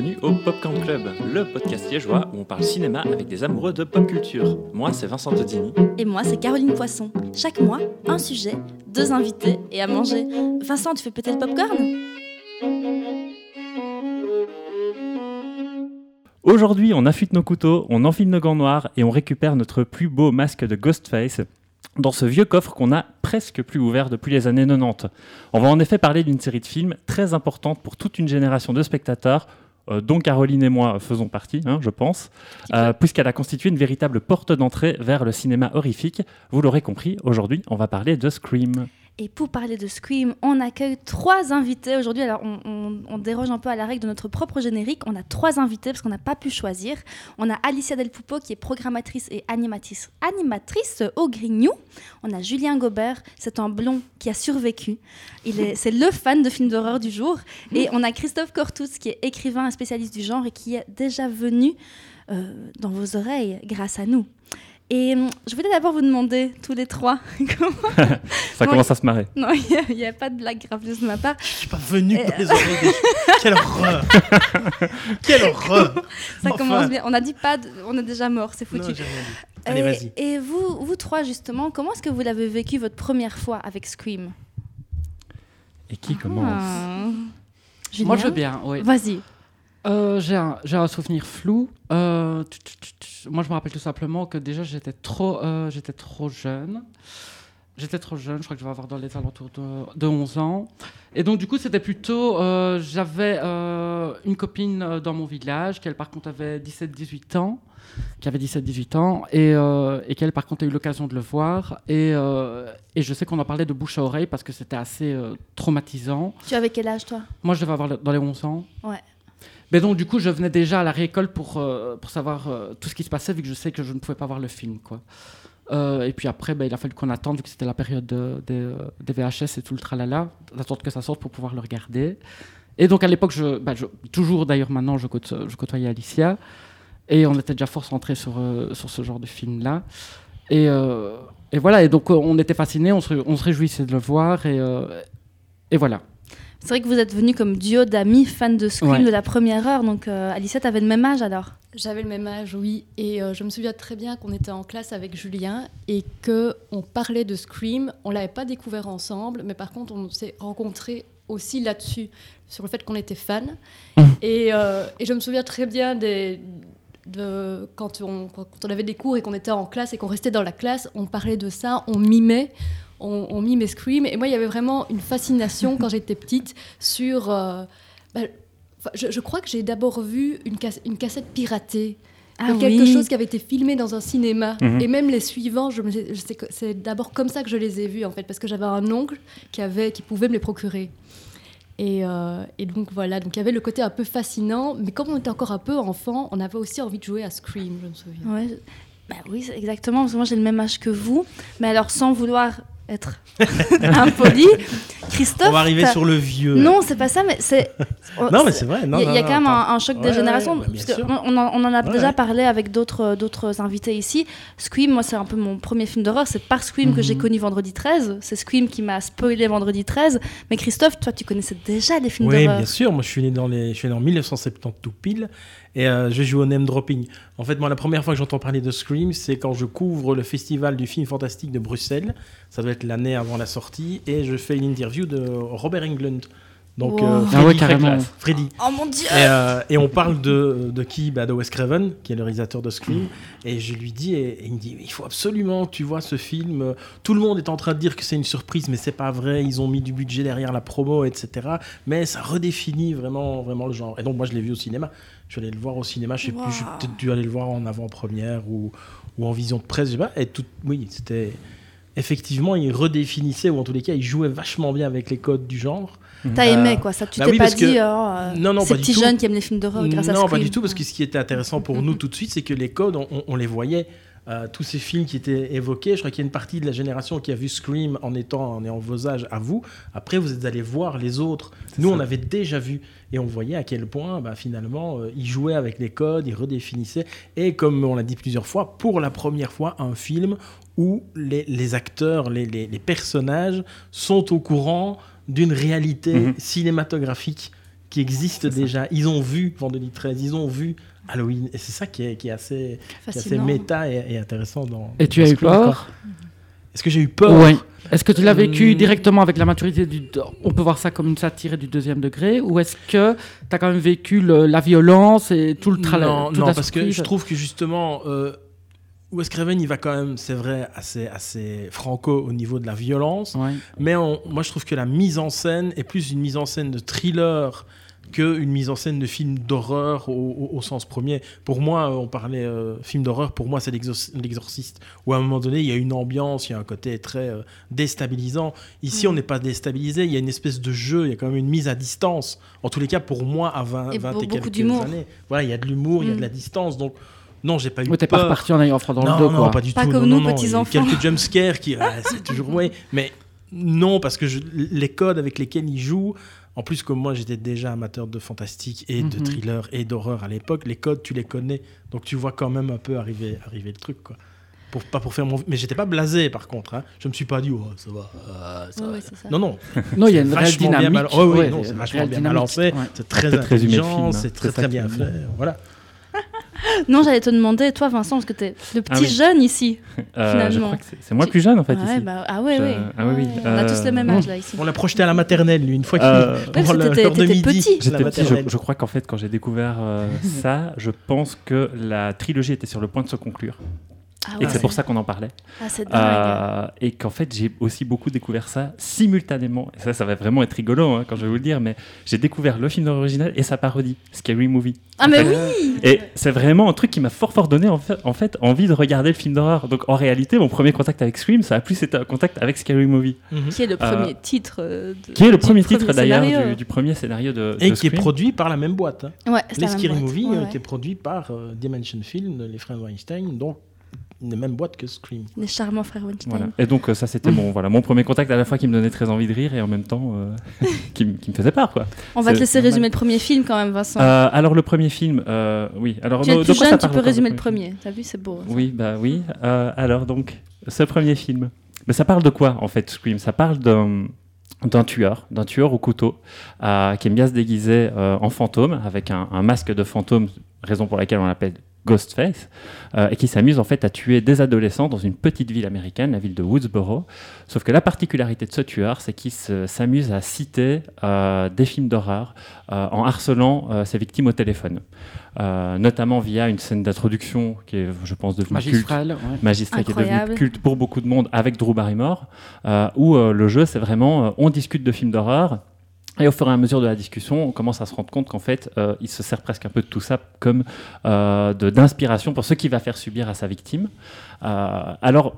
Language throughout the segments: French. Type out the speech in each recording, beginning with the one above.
bienvenue au Popcorn Club, le podcast liégeois où on parle cinéma avec des amoureux de pop culture. Moi, c'est Vincent Todini. Et moi, c'est Caroline Poisson. Chaque mois, un sujet, deux invités et à manger. Vincent, tu fais peut-être le popcorn? Aujourd'hui, on affûte nos couteaux, on enfile nos gants noirs et on récupère notre plus beau masque de Ghostface dans ce vieux coffre qu'on a presque plus ouvert depuis les années 90. On va en effet parler d'une série de films très importante pour toute une génération de spectateurs, dont Caroline et moi faisons partie, hein, je pense, euh, puisqu'elle a constitué une véritable porte d'entrée vers le cinéma horrifique. Vous l'aurez compris, aujourd'hui, on va parler de Scream. Et pour parler de Scream, on accueille trois invités aujourd'hui. Alors, on, déroge un peu à la règle de notre propre générique. On a trois invités parce qu'on n'a pas pu choisir. On a Alicia Del Pupo qui est programmatrice et animatrice, au Grignou. On a Julien Gobert, c'est un blond qui a survécu. C'est le fan de films d'horreur du jour. Et on a Christophe Cortous qui est écrivain et spécialiste du genre et qui est déjà venu euh, dans vos oreilles grâce à nous. Et hum, je voulais d'abord vous demander, tous les trois, comment... Ça commence à se marrer. Non, il n'y a, pas de blague grave de ma part. Je suis pas venu dans les oreilles Quelle horreur Quelle horreur Ça commence bien. On a dit pas, on est déjà mort, c'est foutu. Non, Allez, vas-y. Et vous, vous trois, justement, comment est-ce que vous l'avez vécu votre première fois avec Scream? Et qui commence? Ah. Moi, je veux bien, oui. Vas-y. Euh, j'ai un, souvenir flou. Euh, moi, je me rappelle tout simplement que déjà, j'étais trop, euh, j'étais trop jeune. J'étais trop jeune, je crois que je vais avoir dans les alentours de, 11 ans. Et donc, du coup, c'était plutôt. J'avais une copine dans mon village, qui, elle, par contre, avait 17-18 ans. Qui avait 17-18 ans, et, et qui, elle, par contre, a eu l'occasion de le voir. Et, et je sais qu'on en parlait de bouche à oreille parce que c'était assez traumatisant. Tu avais quel âge, toi? Moi, je devais avoir dans les 11 ans. Ouais. Mais donc, du coup, je venais déjà à la réécole pour, euh, pour savoir euh, tout ce qui se passait, vu que je sais que je ne pouvais pas voir le film. Quoi. Euh, et puis après, ben, il a fallu qu'on attende, vu que c'était la période des VHS et tout le tralala, d'attendre que ça sorte pour pouvoir le regarder. Et donc, à l'époque, ben, toujours d'ailleurs maintenant, je, côtoyais Alicia. Et on était déjà fort centré sur, sur ce genre de film-là. Et, voilà, et donc on était fascinés, on se, réjouissait de le voir. Et voilà. C'est vrai que vous êtes venu comme duo d'amis fans de Scream de la première heure. Donc, euh, Alicia, tu avais le même âge alors? J'avais le même âge, oui. Et euh, je me souviens très bien qu'on était en classe avec Julien et qu'on parlait de Scream. On l'avait pas découvert ensemble, mais par contre, on s'est rencontrés aussi là-dessus, sur le fait qu'on était fans. Mmh. Et, euh, et, je me souviens très bien des, de, quand, on, quand on avait des cours et qu'on était en classe et qu'on restait dans la classe, on parlait de ça, on mimait on, mis mes screams. Et moi, il y avait vraiment une fascination quand j'étais petite sur. Euh, bah, je, crois que j'ai d'abord vu une, une cassette piratée. Ah quelque chose qui avait été filmé dans un cinéma. Mhm. Et même les suivants, je, c'est d'abord comme ça que je les ai vus, en fait, parce que j'avais un oncle qui, avait, qui pouvait me les procurer. Et, euh, et, donc voilà, donc il y avait le côté un peu fascinant, mais comme on était encore un peu enfant, on avait aussi envie de jouer à Scream, je me souviens. Ouais. Bah oui, exactement, parce que moi j'ai le même âge que vous, mais alors sans vouloir être impoli. Christophe. On va arriver sur le vieux. Non, c'est pas ça, mais c'est. non, mais c'est vrai. Il y, a quand même un, choc de génération. Bah, on, en, a déjà parlé avec d'autres d'autres invités ici. Scream, moi, c'est un peu mon premier film d'horreur. C'est par Scream que j'ai mhm. connu Vendredi 13. C'est Scream qui m'a spoilé Vendredi 13. Mais Christophe, toi, tu connaissais déjà les films d'horreur. Oui, bien sûr. Moi, je suis né dans les, je suis né en 1970 tout pile. Et euh, je joue au name dropping. En fait, moi, la première fois que j'entends parler de Scream, c'est quand je couvre le festival du film fantastique de Bruxelles. Ça doit être l'année avant la sortie. Et je fais une interview de Robert Englund. Donc, euh, Freddy, ah Freddy. Oh mon dieu et, euh, et on parle de, de qui? Bah, De Wes Craven, qui est le réalisateur de Scream. Et je lui dis, et, il me dit, il faut absolument que tu vois ce film. Tout le monde est en train de dire que c'est une surprise, mais c'est pas vrai. Ils ont mis du budget derrière la promo, etc. Mais ça redéfinit vraiment, vraiment le genre. Et donc, moi, je l'ai vu au cinéma. Je suis allé le voir au cinéma. Je sais plus, j'ai peut-être dû aller le voir en avant-première ou, ou en vision de presse. Je sais pas. Et tout, oui, c'était effectivement, il redéfinissait, ou en tous les cas, il jouait vachement bien avec les codes du genre. T'as aimé quoi, ça Tu bah t'es pas dit, oh, euh, non, non, ces petits jeunes qui aiment les films d'horreur grâce non, à Non, pas du tout, parce que ce qui était intéressant pour nous tout de suite, c'est que les codes, on, les voyait. Euh, tous ces films qui étaient évoqués, je crois qu'il y a une partie de la génération qui a vu Scream en étant en, en vos âges à vous. Après, vous êtes allés voir les autres. Nous, on avait déjà vu et on voyait à quel point, bah, finalement, euh, ils jouaient avec les codes, ils redéfinissaient. Et comme on l'a dit plusieurs fois, pour la première fois, un film où les, acteurs, les, personnages sont au courant d'une réalité mhm. cinématographique qui ça. déjà. Ils ont vu Vendredi 13, ils ont vu Halloween. Et c'est ça qui est, qui est assez, qui est assez Fascinant. méta et, et intéressant dans. Et tu dans as eu peur Est-ce que j'ai eu peur Oui. Est-ce que tu l'as vécu Hum. directement avec la maturité du... On peut voir ça comme une satire du deuxième degré Ou est-ce que tu as quand même vécu le- la violence et tout le travail Non, non parce que je trouve que justement, euh, Wes Craven, il va quand même, c'est vrai, assez, assez franco au niveau de la violence. Ouais. Mais on- moi, je trouve que la mise en scène est plus une mise en scène de thriller qu'une mise en scène de film d'horreur au, au- au sens premier. Pour moi, euh, on parlait euh, film d'horreur, pour moi, c'est l'exor- l'exorciste, où à un moment donné, il y a une ambiance, il y a un côté très euh, déstabilisant. Ici, on n'est pas déstabilisé, il y a une espèce de jeu, il y a quand même une mise à distance. En tous les cas, pour moi, à 20, Et 20 beau- et beaucoup quelques d'humour. années. Voilà, il y a de l'humour, il y a Mm. de la distance, donc non, j'ai pas eu Ou t'es pas reparti en ayant froid dans non, le dos, non, quoi. pas du Pas tout. comme non, nous, non, non. petits Il y a enfants. Quelques jumpscares qui, ah, c'est toujours oui, mais non parce que je- les codes avec lesquels ils jouent. En plus, comme moi, j'étais déjà amateur de fantastique et de Mhm. thriller et d'horreur à l'époque. Les codes, tu les connais, donc tu vois quand même un peu arriver, arriver le truc, quoi. Pour, pas pour faire mon... Mais j'étais pas blasé, par contre. Hein. Je me suis pas dit, oh, ça va. euh, ça Ouais, va. ouais, c'est ça. Non, non. Non, il y a une bien dynamique. mal- Ouais, ouais, Ouais, non, il y a c'est une vachement bien balancé. Ouais. C'est très intelligent, hein. c'est très très qui bien fait. Voilà. Non, j'allais te demander, toi, Vincent, parce que t'es le petit Ah oui. jeune ici. Euh, je Finalement. crois que c'est- moi Tu- le plus jeune en fait Ouais, ici. bah, ah ouais, Je- ah oui, On a tous le même euh, âge là ici. On l'a projeté à la maternelle, lui, une fois qu'il Euh, petit. J'étais petit, je, maternelle. je crois qu'en fait, quand j'ai découvert euh, ça, je pense que la trilogie était sur le point de se conclure. Ah et ouais. que c'est pour ça qu'on en parlait. Ah, c'est dingue. Euh, et qu'en fait, j'ai aussi beaucoup découvert ça simultanément. Et ça, ça va vraiment être rigolo hein, quand je vais vous le dire, mais j'ai découvert le film original et sa parodie, Scary Movie. Ah, mais oui Et c'est vraiment un truc qui m'a fort fort donné en fait, en fait envie de regarder le film d'horreur. Donc en réalité, mon premier contact avec Scream, ça a plus été un contact avec Scary Movie, Mhm. Qui est le premier titre euh, de- qui est le du premier titre d'ailleurs du, du premier scénario de, Et de qui est produit par la même boîte. hein. Ouais, c'est Les Scary boîte. Movie Ouais, ont ouais. été produits par euh, Dimension Film, les frères Weinstein, donc la même boîte que Scream. Les charmants frères Weinstein. Voilà. Et donc euh, ça c'était mon voilà mon premier contact à la fois qui me donnait très envie de rire et en même temps euh, qui, me faisait peur quoi. On va te laisser normal. résumer le premier film quand même, Vincent. Euh, alors le premier film, euh, oui. Alors tu es plus jeune, tu peux résumer le premier premier. T'as vu, c'est beau. ça. Oui, bah oui. Euh, alors donc, ce premier film, mais ça parle de quoi en fait, Scream? Ça parle d'un d'un tueur, d'un tueur au couteau, euh, qui aime bien se déguiser euh, en fantôme, avec un, un masque de fantôme, raison pour laquelle on l'appelle Ghostface, euh, et qui s'amuse en fait à tuer des adolescents dans une petite ville américaine, la ville de Woodsboro. Sauf que la particularité de ce tueur, c'est qu'il se- s'amuse à citer euh, des films d'horreur euh, en harcelant euh, ses victimes au téléphone, Euh, notamment via une scène d'introduction qui est, je pense, devenue culte Magistral, ouais. magistrat qui est devenu Incroyable. culte pour beaucoup de monde avec Drew Barrymore, euh, où euh, le jeu c'est vraiment euh, on discute de films d'horreur. Et au fur et à mesure de la discussion, on commence à se rendre compte qu'en fait, euh, il se sert presque un peu de tout ça comme euh, d'inspiration pour ce qu'il va faire subir à sa victime. Euh, alors,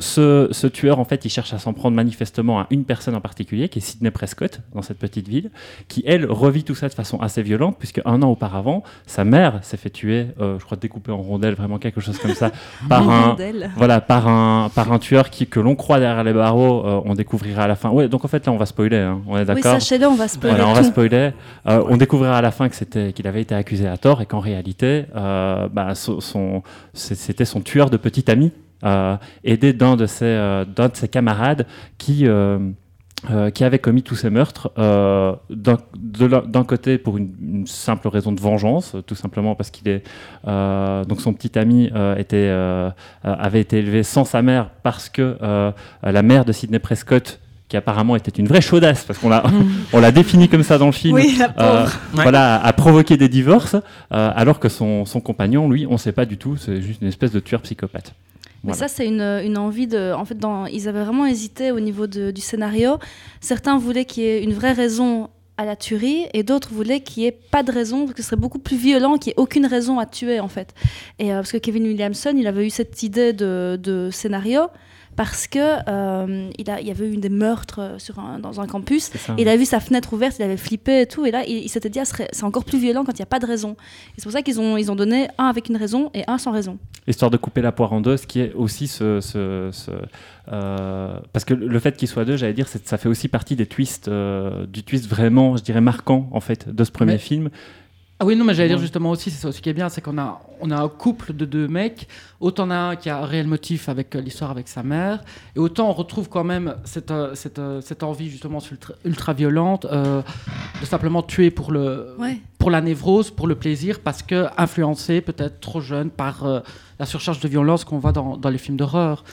ce, ce tueur, en fait, il cherche à s'en prendre manifestement à une personne en particulier, qui est Sidney Prescott, dans cette petite ville, qui, elle, revit tout ça de façon assez violente, puisque un an auparavant, sa mère s'est fait tuer, euh, je crois découpée en rondelles, vraiment quelque chose comme ça, par un, voilà, par un, par un tueur qui, que l'on croit derrière les barreaux, euh, on découvrira à la fin. Ouais, donc en fait là on va spoiler, hein, on est Oui, d'accord. sachez-le, on va spoiler voilà, on va spoiler. Euh, On découvrira à la fin qu'il avait été accusé à tort et qu'en réalité, bah, son, c'était son tueur de petit ami, aidé d'un de ses euh, d'un de ses camarades qui euh, euh, qui avait commis tous ces meurtres euh, d'un côté pour une, une simple raison de vengeance, euh, tout simplement parce qu'il est euh, donc son petit ami euh, était euh, euh, avait été élevé sans sa mère parce que euh, la mère de Sidney Prescott qui apparemment était une vraie chaudasse parce qu'on l'a on l'a défini comme ça dans le film Oui, la euh, pauvre. Ouais. voilà, a provoqué des divorces, euh, alors que son, son compagnon, lui, on ne sait pas du tout, c'est juste une espèce de tueur psychopathe. Mais Voilà. ça, c'est une, une envie de. En fait, dans, ils avaient vraiment hésité au niveau de- du scénario. Certains voulaient qu'il y ait une vraie raison à la tuerie et d'autres voulaient qu'il n'y ait pas de raison, parce que ce serait beaucoup plus violent, qu'il n'y ait aucune raison à tuer, en fait. Et euh, parce que Kevin Williamson, il avait eu cette idée de, de scénario parce que euh, il, a, il y avait eu des meurtres euh, sur un- dans un campus. Il a vu sa fenêtre ouverte, il avait flippé et tout. Et là, il, il s'était dit, ah, c'est encore plus violent quand il n'y a pas de raison. Et c'est pour ça qu'ils ont, ils ont donné un avec une raison et un sans raison. Histoire de couper la poire en deux, ce qui est aussi ce. ce- ce, euh, parce que le fait qu'il soit deux, j'allais dire, ça fait aussi partie des twists, euh, du twist vraiment, je dirais, marquant, en fait, de ce premier Mais- film. Ah oui, non, mais j'allais dire justement aussi, c'est ça aussi qui est bien, c'est qu'on a, on a un couple de deux mecs, autant on a un qui a un réel motif avec euh, l'histoire avec sa mère, et autant on retrouve quand même cette, euh, cette, euh, cette envie justement ultra, ultra violente euh, de simplement tuer pour, le, Ouais. pour la névrose, pour le plaisir, parce que influencé peut-être trop jeune par euh, la surcharge de violence qu'on voit dans, dans les films d'horreur.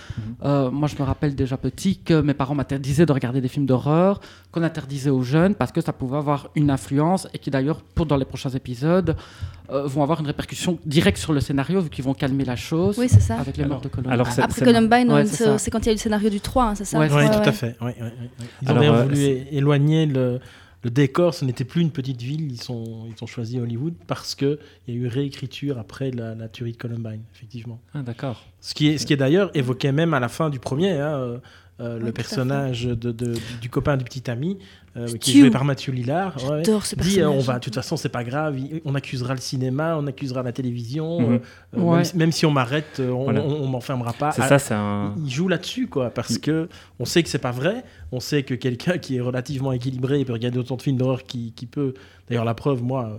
Euh, moi, je me rappelle déjà petit que mes parents m'interdisaient de regarder des films d'horreur, qu'on interdisait aux jeunes parce que ça pouvait avoir une influence et qui d'ailleurs, pour dans les prochains épisodes, euh, vont avoir une répercussion directe sur le scénario vu qu'ils vont calmer la chose Oui, c'est ça. avec les Alors- morts de Columbine. alors, Après Columbine, Ouais, c'est quand il y a eu le scénario du 3, hein, c'est ça Oui, Ouais, tout ouais. à fait. Ouais, ouais, ouais. Ils ont Alors, euh, voulu éloigner le, le décor. Ce n'était plus une petite ville. Ils, sont, ils ont choisi Hollywood parce qu'il y a eu réécriture après la, la tuerie de Columbine, effectivement. Ah, d'accord. Ce qui est, ce qui est d'ailleurs évoqué même à la fin du premier. hein, euh, euh, Oui, le personnage de, de- du, du copain du petit ami, euh, qui est joué par Mathieu Lillard, ouais, J'adore ce dit euh, on va, de toute façon, c'est pas grave, on accusera le cinéma, on accusera la télévision, Mhm. euh, euh, Ouais. même, si- même si on m'arrête, on, Voilà. on- on m'enfermera pas. C'est Ah, ça, c'est un. il joue là-dessus, quoi, parce que on sait que c'est pas vrai. On sait que quelqu'un qui est relativement équilibré et peut regarder autant de films d'horreur qui, qui peut. D'ailleurs, la preuve, moi,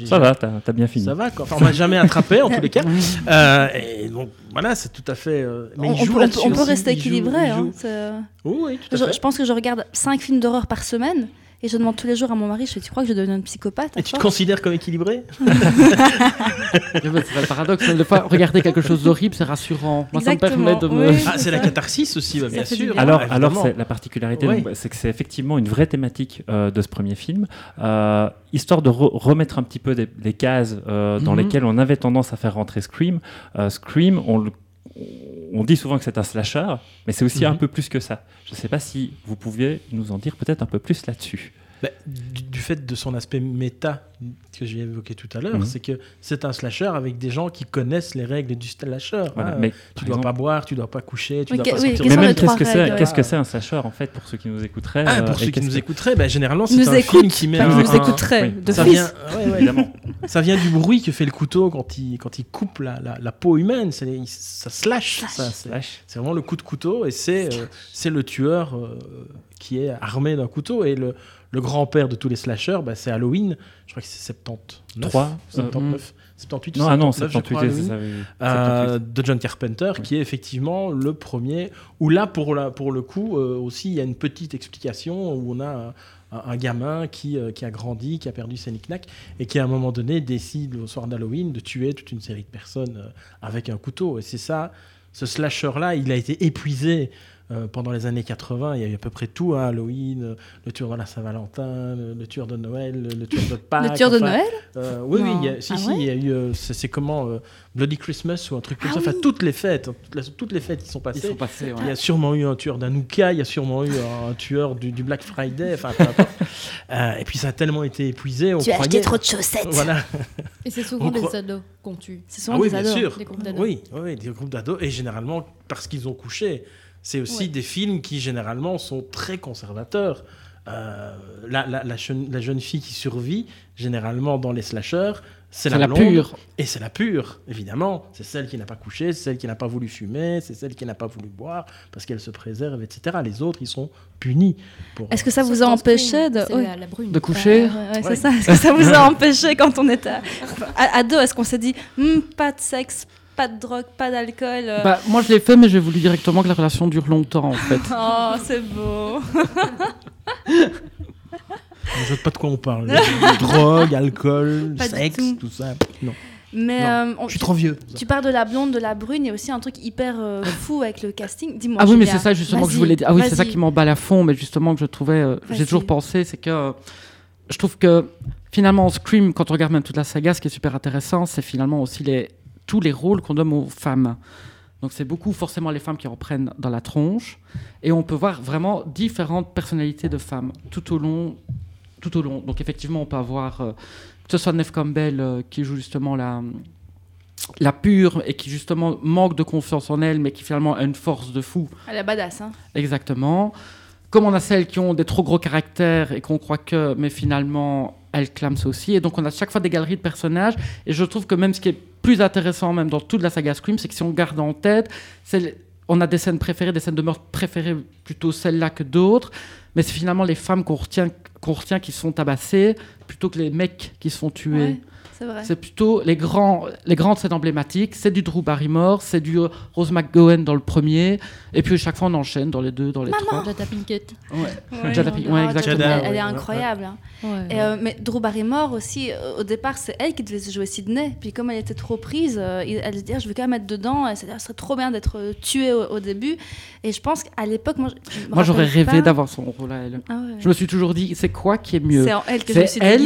euh, Ça va, t'as as bien fini. Ça va, quoi. Enfin, on m'a jamais attrapé en tous les cas. Euh, et donc, voilà, c'est tout à fait. euh, mais on, il joue peut- on peut, on peut aussi, rester il joue- équilibré. il hein, joue- c'est- Oui, oui, tout à je, fait. je pense que je regarde 5 films d'horreur par semaine et je demande tous les jours à mon mari, je fais, tu crois que je deviens une psychopathe Et tu te considères comme équilibré c'est le paradoxe, hein, des fois, regarder quelque chose d'horrible, c'est rassurant. Moi, ça me permet de me... Oui. Ah, c'est la catharsis aussi, bah, bien sûr. bien. Alors, alors la particularité, Oui. c'est que c'est effectivement une vraie thématique euh, de ce premier film, euh, histoire de re- remettre un petit peu des, les cases euh, dans Mhm. lesquelles on avait tendance à faire rentrer Scream. Euh, Scream, on, le- on dit souvent que c'est un slasher, mais c'est aussi Mhm. un peu plus que ça. Je ne sais pas si vous pouviez nous en dire peut-être un peu plus là-dessus. Bah, du, du fait de son aspect méta que j'ai évoqué tout à l'heure, Mhm. c'est que c'est un slasher avec des gens qui connaissent les règles du slasher. Voilà. hein. mais tu dois exemple- pas boire, tu dois pas coucher, tu Oui, dois pas oui, sortir. quelles mais même qu'est-ce que c'est règles qu'est-ce que c'est un slasher en fait pour ceux qui nous écouteraient Ah, euh, pour et ceux qui nous écouteraient, bah, généralement c'est un écoute, film qui met un, nous un- écouterait, oui, de ça fils. vient, ouais, ouais, évidemment. ça vient du bruit que fait le couteau quand il, quand il coupe la, la, la peau humaine. Ça slash. Slash. ça, c'est, Slash. c'est vraiment le coup de couteau et c'est, euh, c'est le tueur euh, qui est armé d'un couteau. Et le, le grand-père de tous les slashers, bah, c'est Halloween. Je crois que c'est 79. Trois, euh, 79. 78 ou Non, ah non, 79, je 78, crois, c'est ça. oui. Euh, 78. de John Carpenter, qui est effectivement le premier. Où là, pour, la, pour le coup, euh, aussi, il y a une petite explication où on a un, gamin qui, euh, qui a grandi, qui a perdu ses knick et qui, à un moment donné, décide au soir d'Halloween de tuer toute une série de personnes euh, avec un couteau. Et c'est ça, ce slasher-là, il a été épuisé. Euh, pendant les années 80, il y a eu à peu près tout, hein, Halloween, euh, le tueur de la Saint-Valentin, le, le tueur de Noël, le, le tueur de Pâques. Le tueur de enfin, Noël euh, oui, oui, Non. il y a, si, Ah si, ouais il y a eu. euh, c'est c'est comment euh, Bloody Christmas ou un truc comme Ah ça. Enfin, oui. toutes les fêtes, hein, toutes, les- toutes les fêtes qui sont Ils passées. sont passés, ouais. Il y a sûrement eu un tueur d'Anouka, il y a sûrement eu un tueur du, du Black Friday, enfin peu importe. Euh, et puis ça a tellement été épuisé, on Tu as croyait. acheté trop de chaussettes. Voilà. Et c'est souvent des ados qu'on tue. C'est Ah souvent oui, des bien ados. sûr. Des groupes d'ados. Oui, oui, des groupes d'ados. Et généralement, parce qu'ils ont couché. C'est aussi Ouais. des films qui, généralement, sont très conservateurs. Euh, la, la- la jeune, la jeune fille qui survit, généralement, dans les slashers, c'est la, la blonde. pure. Et c'est la pure, évidemment. C'est celle qui n'a pas couché, c'est celle qui n'a pas voulu fumer, c'est celle qui n'a pas voulu boire, parce qu'elle se préserve, etc. Les autres, ils sont punis. pour- Est-ce que ça vous Sauf a empêché de... coucher. Ouais, ouais, ouais, Ouais. c'est ça. Est-ce que ça vous a empêché quand on était à, à- à deux? Est-ce qu'on s'est dit Hmm, pas de sexe, pas de drogue, pas d'alcool euh, Bah, moi, je l'ai fait, mais j'ai voulu directement que la relation dure longtemps, en fait. Oh, c'est beau. Je ne sais pas de quoi on parle. Drogue, alcool, Pas sexe, tout. tout. ça. Non, Mais Non, euh, on- je suis trop vieux. tu parles de la blonde, de la brune, il y a aussi un truc hyper euh, fou avec le casting. Dis-moi. Ah oui, mais c'est ça justement que je voulais dire. Ah oui, c'est ça qui m'emballe à fond, mais justement que je trouvais, euh, j'ai toujours pensé, c'est que euh, je trouve que finalement Scream, quand on regarde même toute la saga, ce qui est super intéressant, c'est finalement aussi les, tous les rôles qu'on donne aux femmes. Donc c'est beaucoup forcément les femmes qui reprennent dans la tronche, et on peut voir vraiment différentes personnalités de femmes tout au long, tout au long. Donc effectivement, on peut avoir euh, que ce soit Neve Campbell euh, qui joue justement la la pure et qui justement manque de confiance en elle, mais qui finalement a une force de fou Elle est badass, hein. Exactement. Comme on a celles qui ont des trop gros caractères et qu'on croit que, mais finalement, elles clament ça aussi. Et donc, on a chaque fois des galeries de personnages. Et je trouve que même ce qui est plus intéressant, même dans toute la saga Scream, c'est que si on garde en tête, on a des scènes préférées, des scènes de meurtre préférées, plutôt celles-là que d'autres. Mais c'est finalement les femmes qu'on retient, qu'on retient qui se font tabasser plutôt que les mecs qui se font tuer. C'est vrai. C'est plutôt les, grands, les grandes scènes emblématiques. C'est du Drew Barrymore, c'est du Rose McGowan dans le premier. Et puis chaque fois, on enchaîne dans les deux, dans les trois. Jada Pinkett. Ouais. Jada Pinkett, Oh, ouais, Jada, exactement. Elle, est ouais, incroyable. hein. Ouais. Et, euh, mais Drew Barrymore aussi, euh, au départ, c'est elle qui devait jouer Sydney. Puis comme elle était trop prise, euh, elle se dit ah, je veux quand même être dedans. Et ça serait trop bien d'être tuée au, au début. Et je pense qu'à l'époque, moi, Moi, j'aurais rêvé pas- d'avoir son rôle à elle. Ah ouais. Je me suis toujours dit, c'est quoi qui est mieux? C'est en elle que je me suis elle?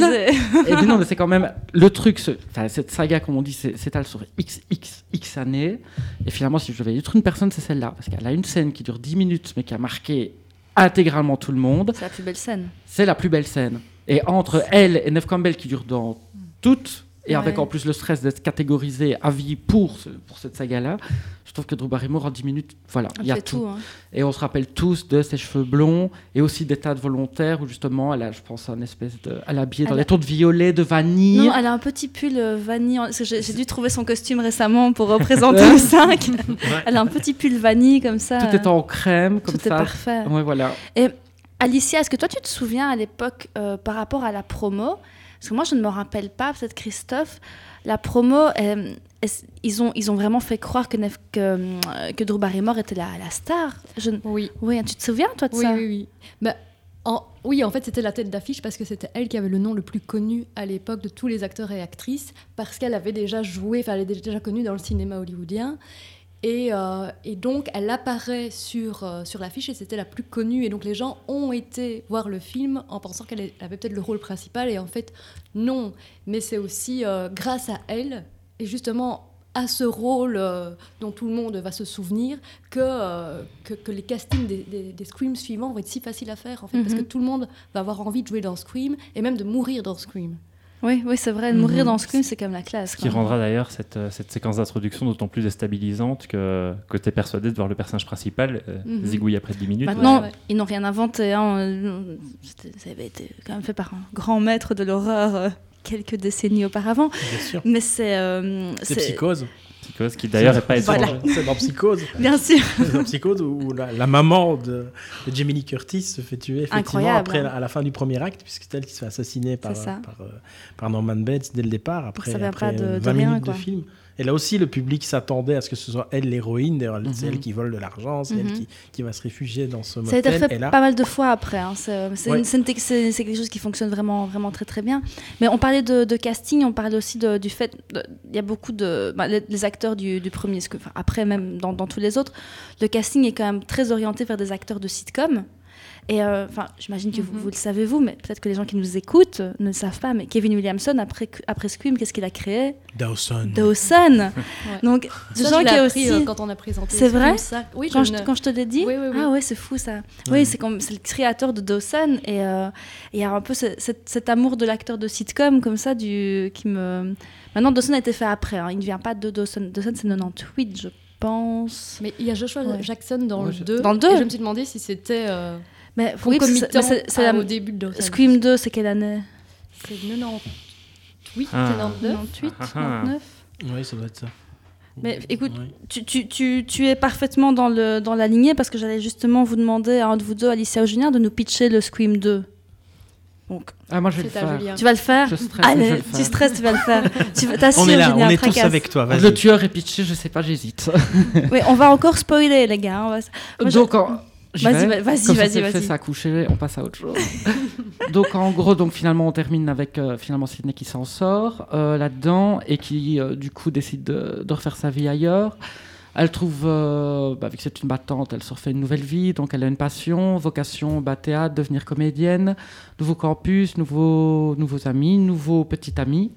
Et non, mais c'est quand même le truc. ce- enfin, cette saga, comme on dit, s'étale sur x, x, x années. Et finalement, si je devais être une personne, c'est celle-là. Parce qu'elle a une scène qui dure 10 minutes, mais qui a marqué intégralement tout le monde. C'est la plus belle scène. C'est la plus belle scène. Et entre elle et Neve Campbell, qui dure dans toutes, et avec en plus le stress d'être catégorisé à vie pour, ce- pour cette saga-là, je trouve que Drew Barrymore, en 10 minutes, voilà, il y a tout. tout. hein. Et on se rappelle tous de ses cheveux blonds et aussi des tas de volontaires où justement elle a, je pense, un espèce de. Elle est habillée dans a- tons de violet, de vanille. Non, elle a un petit pull euh, vanille. J'ai dû trouver son costume récemment pour représenter le 5. Elle a un petit pull vanille comme ça. Tout est en crème, comme Tout est ça. parfait. Ouais, voilà. Alicia, est-ce que toi tu te souviens à l'époque euh, par rapport à la promo Parce que moi je ne me rappelle pas, peut-être Christophe, la promo, euh, ils, ont, ils ont vraiment fait croire que, Nef- que, euh, que Drew Barrymore était la, la star? Je Oui. Oui, tu te souviens toi de Oui, ça? oui, oui. Bah, en, oui, en fait, c'était la tête d'affiche parce que c'était elle qui avait le nom le plus connu à l'époque de tous les acteurs et actrices, parce qu'elle avait déjà joué, enfin, elle était déjà connue dans le cinéma hollywoodien. Et, euh, et donc, elle apparaît sur, euh, sur l'affiche et c'était la plus connue. Et donc, les gens ont été voir le film en pensant qu'elle avait peut-être le rôle principal. Et en fait, non. Mais c'est aussi euh, grâce à elle, et justement à ce rôle dont tout le monde va se souvenir, que, que, que les castings des, des, des Screams suivants vont être si faciles à faire, en fait, parce Mhm. que tout le monde va avoir envie de jouer dans Scream et même de mourir dans Scream. Oui, oui c'est vrai. Mourir Mhm. dans ce film, c'est comme la classe. Ce qui rendra d'ailleurs cette, euh, cette séquence d'introduction d'autant plus déstabilisante que, que tu es persuadé de voir le personnage principal euh, Mhm. zigouiller après 10 minutes. Maintenant, Ouais, ouais. ils n'ont rien inventé. hein. Euh, Ça avait été quand même fait par un grand maître de l'horreur euh, quelques décennies auparavant. Bien sûr. Mais c'est. euh, C'est c'est- Psychose. Psychose qui d'ailleurs n'est pas Voilà. C'est dans Psychose. Bien sûr. C'est dans Psychose où la, la maman de, de Jamie Lee Curtis se fait tuer effectivement Incroyable, après, hein. à la fin du premier acte, puisque c'est elle qui se fait assassiner par, par, euh, par Norman Bates dès le départ, après, après pas de- euh, de 20 rien, minutes quoi. de film. Et là aussi, le public s'attendait à ce que ce soit elle l'héroïne. D'ailleurs, c'est Mhm. elle qui vole de l'argent, c'est elle Mhm. qui, qui va se réfugier dans ce Ça a été motel. fait là, pas mal de fois après. hein. C'est c'est Ouais. quelque chose qui fonctionne vraiment, vraiment très très bien. Mais on parlait de, de casting, on parlait aussi de- du fait. Il y a beaucoup de. bah, les, les acteurs du, du premier, que, après même dans, dans tous les autres, le casting est quand même très orienté vers des acteurs de sitcom. Et euh, enfin, j'imagine que vous, Mhm. vous le savez vous, mais peut-être que les gens qui nous écoutent ne le savent pas. Mais Kevin Williamson après après Scream, qu'est-ce qu'il a créé? Dawson. Dawson. Donc, je Ça, sens je l'ai qu'il y a appris aussi. euh, quand on a présenté C'est vrai? ça. Oui, Quand je quand je te l'ai dit? Oui, oui, oui. Ah ouais, c'est fou ça. Ouais. Oui, c'est comme c'est le créateur de Dawson et euh, il y a un peu ce- cet, cet amour de l'acteur de sitcom comme ça du qui me. Maintenant Dawson a été fait après. hein. Il ne vient pas de Dawson. Dawson c'est 98 je pense. Mais il y a Joshua Ouais. Jackson dans Ouais, le je- 2. Dans le 2? Et je me suis demandé si c'était euh, Mais oui, c'est- la- au début de. Scream 2 c'est quelle année C'est 98, Ah. 99. 98, Ah, ah. 99. Oui, ça doit être ça. Mais écoute, Ouais. Tu, tu, tu, tu es parfaitement dans, le, dans la lignée parce que j'allais justement vous demander à un de vous deux, Alicia ou Julien, de nous pitcher le Scream 2. Donc, Ah, moi, je vais le faire. Julien. tu vas le faire Je stresse, je Allez, le tu stresses, tu vas le faire. tu vas- On est là, Julien, on est tous avec toi. Le tueur est pitché, je sais pas, j'hésite. Oui, on va encore spoiler, les gars. on va- Moi, je- Donc, en- Vas-y, vas-y, Comme ça, vas-y, vas-y. ça a couché, on passe à autre chose. donc en gros, donc finalement, on termine avec euh, finalement Sydney qui s'en sort euh, là-dedans et qui euh, du coup décide de, de refaire sa vie ailleurs. Elle trouve, euh, bah, vu que c'est une battante, elle se refait une nouvelle vie, donc elle a une passion, vocation, bah, théâtre, devenir comédienne, nouveau campus, nouveaux, nouveaux amis, nouveaux petits amis.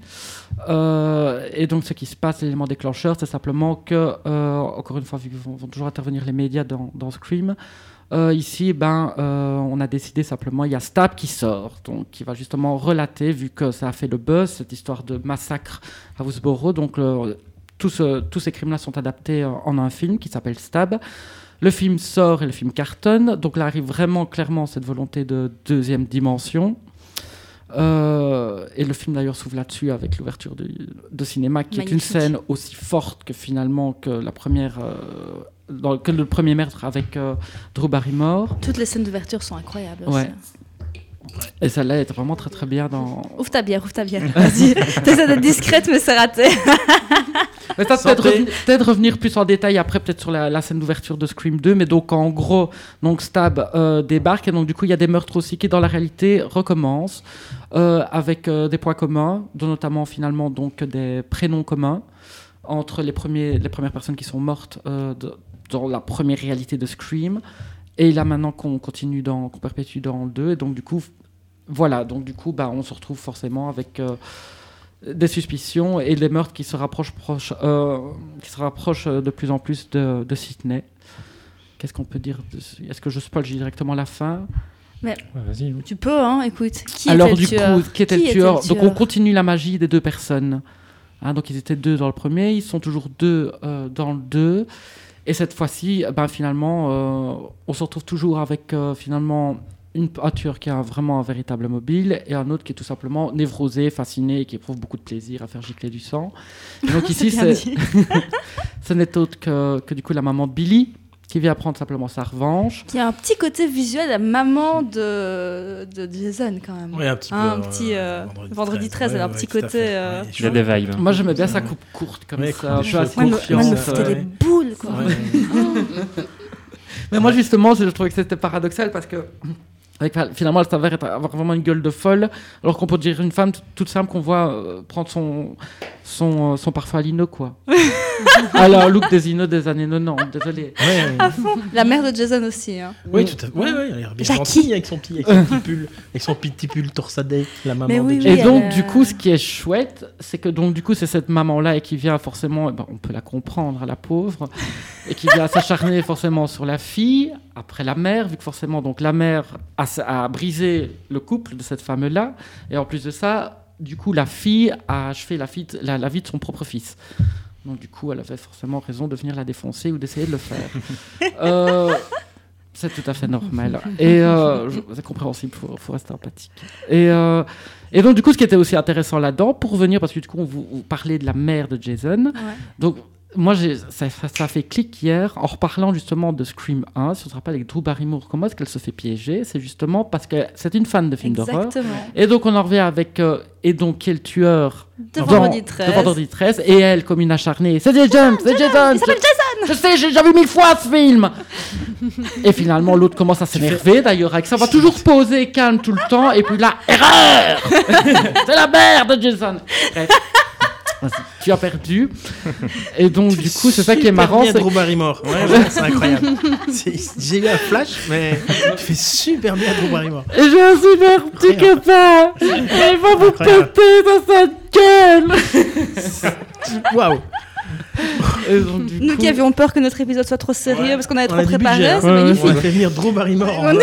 Euh, et donc ce qui se passe, l'élément déclencheur, c'est simplement que, encore une fois, vu qu'ils vont, vont toujours intervenir les médias dans, dans Scream, euh, ici, ben, euh, on a décidé simplement, il y a Stab qui sort, donc qui va justement relater, vu que ça a fait le buzz, cette histoire de massacre à Woodsboro. Donc, le- tous, ce- tous ces crimes-là sont adaptés euh, en un film qui s'appelle Stab. Le film sort et le film cartonne, donc là arrive vraiment clairement cette volonté de deuxième dimension. Euh, et le film d'ailleurs s'ouvre là-dessus avec l'ouverture de cinéma, qui est une scène aussi forte que finalement que la première, euh, dans- que le premier meurtre avec euh, Drew Barrymore. Toutes les scènes d'ouverture sont incroyables. Ouais. aussi. Et celle-là est vraiment très très bien dans. Ouvre ta bière, ouvre ta bière. Vas-y. T'essaies d'être discrète, mais c'est raté. Mais ça, peut-être revenir, peut-être revenir plus en détail après, peut-être sur la, la scène d'ouverture de Scream 2. Mais donc, en gros, donc Stab euh, débarque et donc, du coup, il y a des meurtres aussi qui, dans la réalité, recommencent euh, avec euh, des points communs, dont notamment finalement donc des prénoms communs entre les, premiers, les premières personnes qui sont mortes euh, de- dans la première réalité de Scream. Et là, maintenant qu'on continue dans, qu'on perpétue dans le 2. Et donc, du coup, voilà. Donc, du coup, bah, on se retrouve forcément avec. euh, des suspicions et des meurtres qui se rapprochent, euh, qui se rapprochent euh, de plus en plus de, de Sydney. Qu'est-ce qu'on peut dire de- Est-ce que je spoil directement la fin? Ouais, vas-y. oui. Tu peux, hein, écoute. Qui Alors était du le tueur? coup, qui était Qui le était tueur Donc on continue la magie des deux personnes. Hein, donc ils étaient deux dans le premier, ils sont toujours deux euh, dans le deux. Et cette fois-ci, ben, finalement, euh, on se retrouve toujours avec euh, finalement une, un tueur qui a vraiment un véritable mobile et un autre qui est tout simplement névrosé, fasciné et qui éprouve beaucoup de plaisir à faire gicler du sang. Et donc ici, ce n'est autre que, que du coup la maman de Billy qui vient prendre simplement sa revanche. Qui a un petit côté visuel, la maman de, de Jason, quand même. Ouais, un petit peu. Un euh, petit, euh, vendredi 13, elle a un petit à côté, euh, Il y a des vibes. Moi j'aimais bien sa coupe courte comme Ouais, ça, je suis cheveux Moi, ouais. les boules, quoi. Ouais. Mais moi, justement, je trouvais que c'était paradoxal parce que. Avec- finalement, elle s'avère être- avoir vraiment une gueule de folle, alors qu'on peut dire une femme toute simple qu'on voit euh, prendre son, son, euh, son parfum à lino, quoi. Alors, un look des Ino des années 90, désolé. Ouais. La mère de Jason aussi. Hein. Oui, tout à fait. Ouais, ouais, elle l'air bien gentille avec son petit, avec son petit pull, avec son petit pull torsadé, la maman Mais de oui, Jack. Et donc, a- du coup, ce qui est chouette, c'est que donc, du coup, c'est cette maman-là et qui vient forcément, eh ben, on peut la comprendre, la pauvre, et qui vient s'acharner forcément sur la fille, après la mère, vu que forcément, donc, la mère a, a brisé le couple de cette femme-là, et en plus de ça, du coup, la fille a achevé la, fille de- la, la vie de son propre fils. Donc, du coup, elle avait forcément raison de venir la défoncer ou d'essayer de le faire. Euh, c'est tout à fait normal. Et euh, c'est compréhensible, il faut, faut rester empathique. Et, euh, et donc, du coup, ce qui était aussi intéressant là-dedans, pour revenir, parce que du coup, on vous, vous parlait de la mère de Jason. Ouais. Donc, moi, ça, ça, fait clic hier en reparlant justement de Scream 1. Si on se rappelle avec Drew Barrymore, comment est-ce qu'elle se fait piéger C'est justement parce que c'est une fan de films d'horreur. Exactement. Et donc, on en revient avec. euh, et donc, qui est le tueur De dans- vendredi de 13. Vendredi 13. Et elle, comme une acharnée. C'est Jason C'est Jason Il s'appelle Je sais, j'ai déjà vu mille fois ce film Et finalement, l'autre commence à s'énerver d'ailleurs avec ça. On va toujours poser calme tout le temps. Et puis là, erreur C'est la mère de Jason Bref. Tu as perdu. Et donc, du coup, c'est ça qui est Super marrant. bien c'est- Drew Barrymore. Ouais, ouais, c'est incroyable. J'ai eu un flash, mais tu fais super bien Drew Barrymore. Et j'ai un super petit copain Et il va vous péter dans sa gueule Waouh. Et donc, du Nous coup- qui avions peur que notre épisode soit trop sérieux Ouais. parce qu'on avait trop préparé, budget, hein. c'est Ouais, ouais, magnifique. On a fait venir Drew Barrymore. en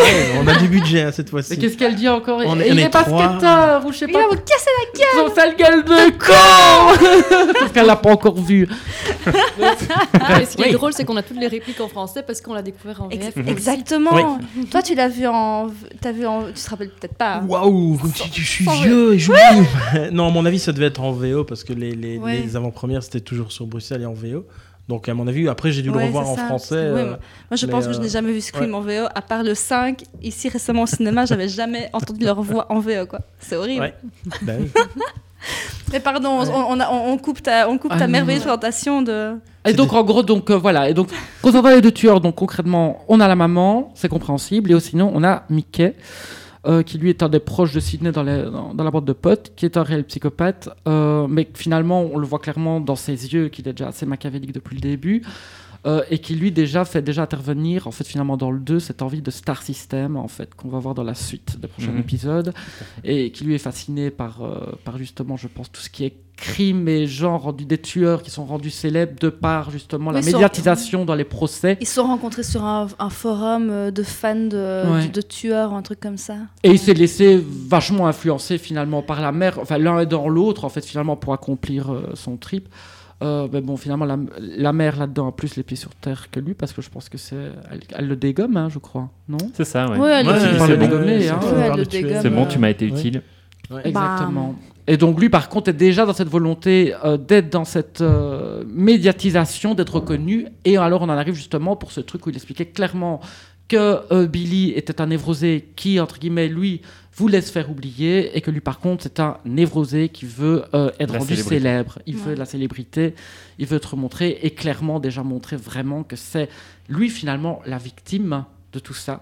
On a du budget hein, cette Mais fois-ci. qu'est-ce qu'elle dit encore On Il est- on est, ou je sais Il pas va vous casser la gueule Son sale gueule de con Parce qu'elle l'a pas encore vu. Ah, et ce qui est Oui. drôle, c'est qu'on a toutes les répliques en français parce qu'on l'a découvert en VF. Exactement. Toi, tu l'as vu en, t'as vu en, tu te rappelles peut-être pas. Waouh, je, je suis Sans- vieux et j'oublie. non, à mon avis, ça devait être en VO parce que les, les, Ouais. les avant-premières c'était toujours sur Bruxelles et en VO. Donc, à mon avis, après, j'ai dû le Ouais, revoir en ça, français. que, ouais, euh, moi, Moi, je mais, pense que je euh, n'ai jamais vu Scream en VO, à part le 5, ici récemment au cinéma, j'avais jamais entendu leur voix en VO, quoi. C'est horrible. Ouais. bah oui. Mais pardon, on- Ouais. on, a- on- on coupe ta, on coupe Ah ta merveilleuse présentation de. Et donc, en gros, donc euh, voilà. Et donc, concernant les deux tueurs, donc concrètement, on a la maman, c'est compréhensible, et sinon, on a Mickey. Euh, qui lui est un des proches de Sydney dans, la bande de potes, qui est un réel psychopathe, euh, mais finalement on le voit clairement dans ses yeux qu'il est déjà assez machiavélique depuis le début, euh, et qui lui déjà fait déjà intervenir en fait finalement dans le 2 cette envie de star system en fait qu'on va voir dans la suite des prochains Mhm. épisodes, et qui lui est fasciné par, euh, par justement je pense tout ce qui est crime et genre rendu des tueurs qui sont rendus célèbres de par justement la sont- médiatisation dans les procès. Ils se sont rencontrés sur un, un forum euh, de fans de, Ouais. de, de tueurs ou un truc comme ça. Et il s'est laissé vachement influencer finalement par la mère, enfin l'un et dans l'autre en fait finalement pour accomplir euh, son trip. Euh, mais bon finalement la, la mère là-dedans a plus les pieds sur terre que lui parce que je pense que c'est elle, elle le dégomme hein, je crois non? C'est ça, ouais. Ouais, elle Ouais, le- dégommer, hein. c'est Ouais, bon, bon, tu m'as été Ouais. utile. Ouais. Exactement. Et donc lui, par contre, est déjà dans cette volonté euh, d'être dans cette euh, médiatisation, d'être reconnu. Et alors on en arrive justement pour ce truc où il expliquait clairement que euh, Billy était un névrosé qui, entre guillemets, lui, voulait se faire oublier, et que lui, par contre, c'est un névrosé qui veut euh, être La rendu célébrité. célèbre. Il veut la célébrité, il veut te montrer, et clairement déjà montrer vraiment que c'est lui, finalement, la victime de tout ça,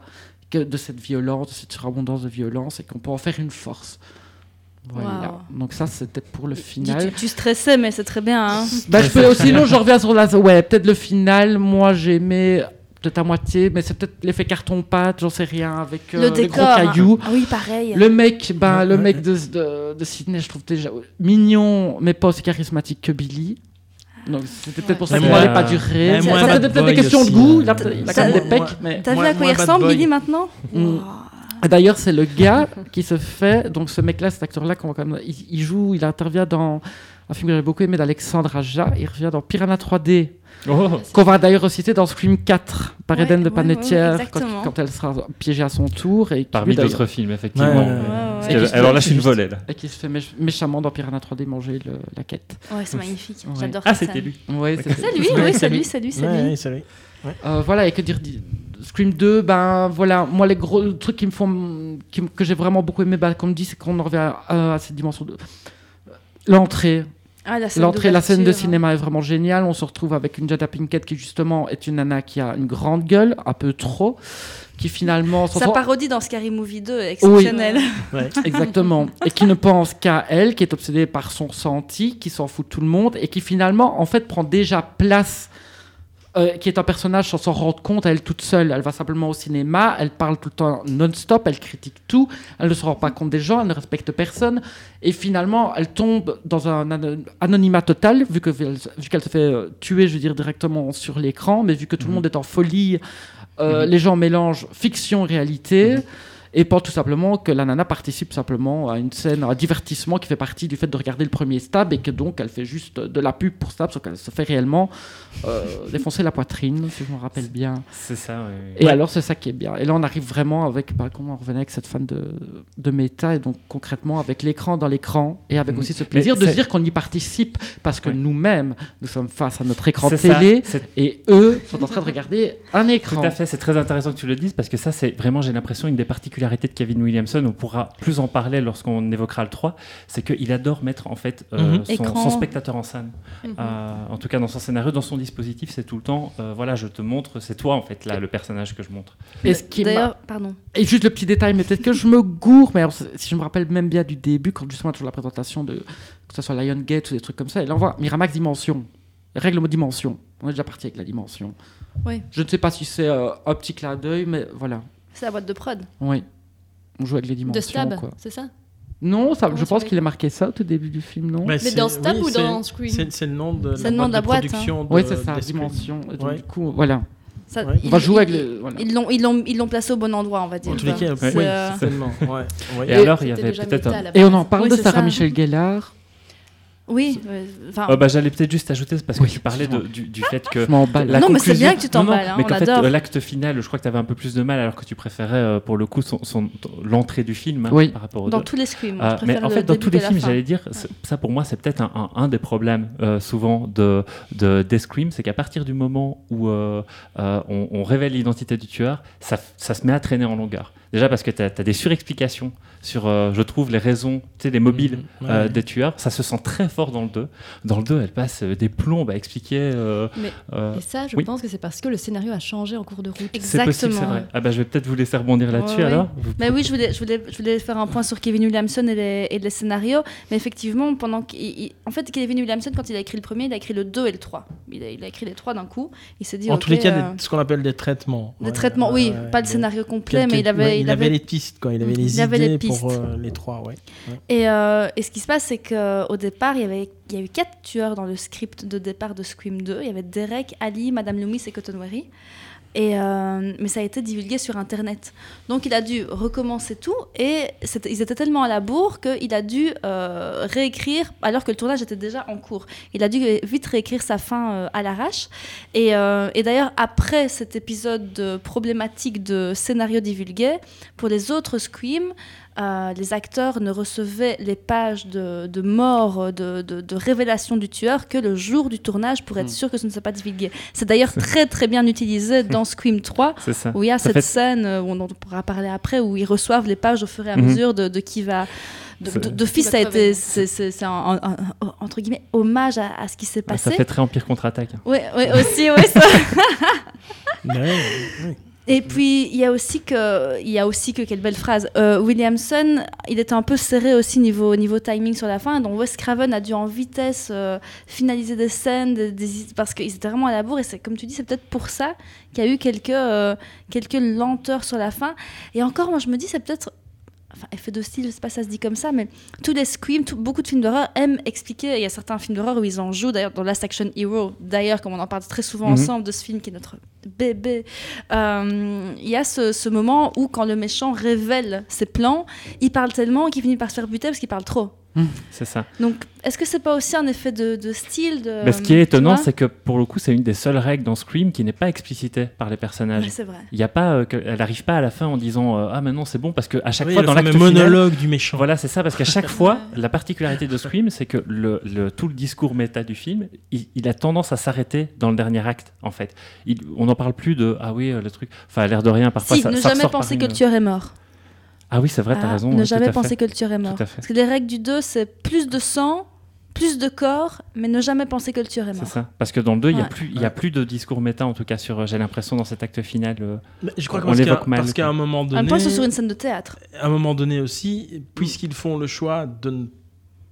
que de cette violence, de cette surabondance de violence, et qu'on peut en faire une force. Voilà. Donc ça, c'était pour le final. tu, tu stressais, mais c'est très bien. hein. Bah, je peux, sinon, je reviens sur la. Ouais, peut-être le final. Moi, j'ai aimé peut-être à moitié, mais c'est peut-être l'effet carton-pâte, j'en sais rien, avec euh, le les décor. gros cailloux. Ah oui, pareil. Le mec, Ouais, le ouais. mec de, de, de Sydney, je trouve déjà mignon, mais pas aussi charismatique que Billy. Donc c'était peut-être pour ça qu'il n'allait pas durer. Bad peut-être des questions de goût. euh, Il a, il a quand ça- même des pecs, mais. T'as vu à quoi il ressemble. Billy, maintenant Mm. D'ailleurs, c'est le gars qui se fait, donc ce mec-là, cet acteur-là, il, il joue, il intervient dans un film que j'ai beaucoup aimé d'Alexandre Aja, il revient dans Piranha 3D, Oh, qu'on va d'ailleurs reciter dans Scream 4 par Ouais, Eden de ouais, Panettiere, ouais, quand, elle sera piégée à son tour. Et parmi d'autres films, effectivement. Ouais, ouais, ouais. Ouais, ouais. alors là, je suis une volée. là. et qui se fait méch- méchamment dans Piranha 3D manger le- la quête. Ouais, c'est magnifique. Ouais. J'adore Ah, cette c'était lui. Ouais, c'est- lui, Ouais, oui, c'est lui. c'est lui, Ouais, ouais. Euh, voilà, et que dire di- Scream 2, ben voilà, moi les gros trucs qui me font, qui que j'ai vraiment beaucoup aimé, ben, comme dit, c'est qu'on en revient à, à cette dimension de l'entrée. Ah, la scène L'entrée, la scène de cinéma est vraiment géniale. On se retrouve avec une Jada Pinkett qui justement est une nana qui a une grande gueule, un peu trop, qui finalement Sa parodie dans Scary Movie 2 est exceptionnelle. Ouais. Exactement. et qui ne pense qu'à elle, qui est obsédée par son senti, qui s'en fout de tout le monde, et qui finalement, en fait, prend déjà place, euh, qui est un personnage sans s'en rendre compte, elle toute seule. Elle va simplement au cinéma, elle parle tout le temps non-stop, elle critique tout, elle ne se rend pas compte des gens, elle ne respecte personne, et finalement, elle tombe dans un ano- anonymat total, vu que- vu qu'elle se fait euh, tuer, je veux dire, directement sur l'écran, mais vu que tout le monde est en folie, euh, les gens mélangent fiction, réalité. Et pas tout simplement que la nana participe simplement à une scène, à un divertissement qui fait partie du fait de regarder le premier stab et que donc elle fait juste de la pub pour stab, sauf qu'elle se fait réellement euh, défoncer la poitrine, si je me rappelle bien. C'est ça. ouais. Et alors c'est ça qui est bien. Et là on arrive vraiment avec, bah, comment on revenait avec cette fan de, de méta et donc concrètement avec l'écran dans l'écran et avec aussi ce plaisir de se dire qu'on y participe parce que Ouais. nous-mêmes nous sommes face à notre écran ça, télé et eux sont en train de regarder un écran. Tout à fait, c'est très intéressant que tu le dises parce que ça, c'est vraiment, j'ai l'impression, une des particularités de Kevin Williamson. On pourra plus en parler lorsqu'on évoquera le 3. C'est qu'il adore mettre en fait euh, Mhm. son, spectateur en scène. Mhm. Euh, en tout cas, dans son scénario, dans son dispositif, c'est tout le temps euh, voilà, je te montre, c'est toi en fait, là, le personnage que je montre. Et ce qui D'ailleurs, pardon. Et juste le petit détail, mais peut-être que je me gourre, mais alors, si je me rappelle même bien du début, quand justement sur la présentation de que ce soit Lion Gate ou des trucs comme ça, il envoie Miramax Dimension. Règle mot dimension. On est déjà parti avec la dimension. Oui. Je ne sais pas si c'est euh, un petit clin d'œil, mais voilà. C'est la boîte de prod. Oui. On joue avec les dimensions. De Stab, quoi. c'est ça? Non, ça, je pense qu'il est marqué ça au tout début du film, non? Bah, Mais dans Stab oui, ou c'est- dans Scream? C'est c'est le nom de C'est le nom de la boîte, hein. production de- Oui, c'est ça, dimension. Et donc, Ouais. du coup, voilà. Ça, Ouais. On va jouer avec ils- les. voilà. Ils l'ont, ils l'ont, ils l'ont placé au bon endroit, on va dire. En tous les cas, oui, euh, certainement. Ouais. Et, Et- alors, il y avait peut-être. un-. Et on en parle Oui, de Sarah ça. Michel Gellar. Oui. euh, Enfin. Oh, bah, J'allais peut-être juste ajouter, parce que Oui, tu parlais de- du, du fait que. Je la Non, mais c'est bien que tu t'emballes, hein, mais qu'en fait, euh, l'acte final, je crois que tu avais un peu plus de mal, alors que tu préférais, euh, pour le coup, son, son- l'entrée du film hein, Oui. par rapport au dans deux. tous les screams. Euh, mais en fait, dans tous les films, j'allais dire, ça pour moi, c'est peut-être un, un- un des problèmes euh, souvent de, de, des Scream, c'est qu'à partir du moment où euh, euh, on, on révèle l'identité du tueur, ça se met à traîner en longueur. Déjà parce que tu as, des surexplications sur, euh, je trouve, les raisons, tu sais, les mobiles Mhm. euh, Ouais. des tueurs. Ça se sent très fort dans le 2. Dans le 2, elle passe euh, des plombs à expliquer. euh, Mais- euh, Et ça, je oui. pense que c'est parce que le scénario a changé en cours de route. c'est possible, c'est Exactement. vrai. Ah bah, je vais peut-être vous laisser rebondir là-dessus Ouais, alors. Vous- Mais oui, je voulais, je, voulais, je voulais faire un point sur Kevin Williamson et les, et les scénarios. Mais effectivement, pendant qu'il- il- en fait, Kevin Williamson, quand il a écrit le premier, il a écrit le 2 et le 3. Il a, il a écrit les trois d'un coup. Il s'est dit. En tous les cas, euh, des- ce qu'on appelle des traitements. des Ouais, traitements, oui, pas le scénario complet, quelques- mais il avait, ouais, il avait les pistes, quoi. Il avait les Il avait les idées pistes. pour euh, les trois, ouais. Et, euh, et ce qui se passe, c'est qu'au départ, il y, avait, il y a eu quatre tueurs dans le script de départ de Scream 2. Il y avait Derek, Ali, Madame Loomis et Cotton Wary. Euh, mais ça a été divulgué sur Internet. Donc il a dû recommencer tout et ils étaient tellement à la bourre qu'il a dû euh, réécrire alors que le tournage était déjà en cours. Il a dû vite réécrire sa fin euh, à l'arrache. Et, et d'ailleurs, après cet épisode de problématique de scénario divulgué, pour les autres Scream, euh, les acteurs ne recevaient les pages de, de mort, de, de, de révélation du tueur que le jour du tournage pour être Mm. sûr que ce ne soit pas divulgué. C'est d'ailleurs très très bien utilisé dans Scream 3 C'est ça. où il y a Ça cette fait- scène euh, où on en pourra parler après où ils reçoivent les pages au fur et à Mhm. mesure de, de qui va de, fils, Qui ça a été c'est un, un- un- entre guillemets hommage à, à ce qui s'est Ça passé. fait très Empire contre-attaque. Oui, oui, aussi, oui, ça. Ouais, ouais. Et puis il y a aussi que, il y a aussi que quelle belle phrase. Euh, Williamson, il était un peu serré aussi niveau niveau timing sur la fin. Donc Wes Craven a dû en vitesse euh, finaliser des scènes, des- des- parce qu'ils étaient vraiment à la bourre. Et c'est comme tu dis, c'est peut-être pour ça qu'il y a eu quelques euh, quelques lenteurs sur la fin. Et encore, moi je me dis, c'est peut-être Enfin, effet de style, je sais pas si ça se dit comme ça, mais tous les screams, tout- beaucoup de films d'horreur aiment expliquer. Il y a certains films d'horreur où ils en jouent, d'ailleurs dans Last Action Hero, d'ailleurs, comme on en parle très souvent Mhm. ensemble de ce film qui est notre bébé, euh, il y a ce, ce moment où quand le méchant révèle ses plans, il parle tellement qu'il finit par se faire buter parce qu'il parle trop. C'est ça. Donc, est-ce que c'est pas aussi un effet de, de style de, Mais ce qui est étonnant, c'est que pour le coup, c'est une des seules règles dans Scream qui n'est pas explicitée par les personnages. Ouais, c'est vrai. Il y a pas, euh, que- elle n'arrive pas à la fin en disant euh, ah maintenant c'est bon parce que à chaque Oui, fois dans l'acte final, monologue du méchant. Voilà, c'est ça, parce qu'à chaque fois, la particularité de Scream, c'est que le, le- tout le discours méta du film, il, il a tendance à s'arrêter dans le dernier acte, en fait. Il- on n'en parle plus de ah oui, euh, le truc. Enfin, à l'air de rien, parfois Si, ça, ne ça jamais penser que une- le tueur est mort. Ah oui, c'est vrai, t'as Ah, raison. Ne jamais penser que le tueur est mort. Tout à fait. Parce que les règles du 2, c'est plus de sang, plus de corps, mais ne jamais penser que le tueur est C'est mort. ça. Parce que dans le 2, il n'y a, Ouais. plus- il y a plus de discours méta, en tout cas, sur, euh, j'ai l'impression, dans cet acte final. euh, Mais je crois que parce qu'à l'évoque mal, parce qu'à quoi. un moment En donné, ils sont sur une scène de théâtre. à un moment donné aussi, puisqu'ils font le choix de ne pas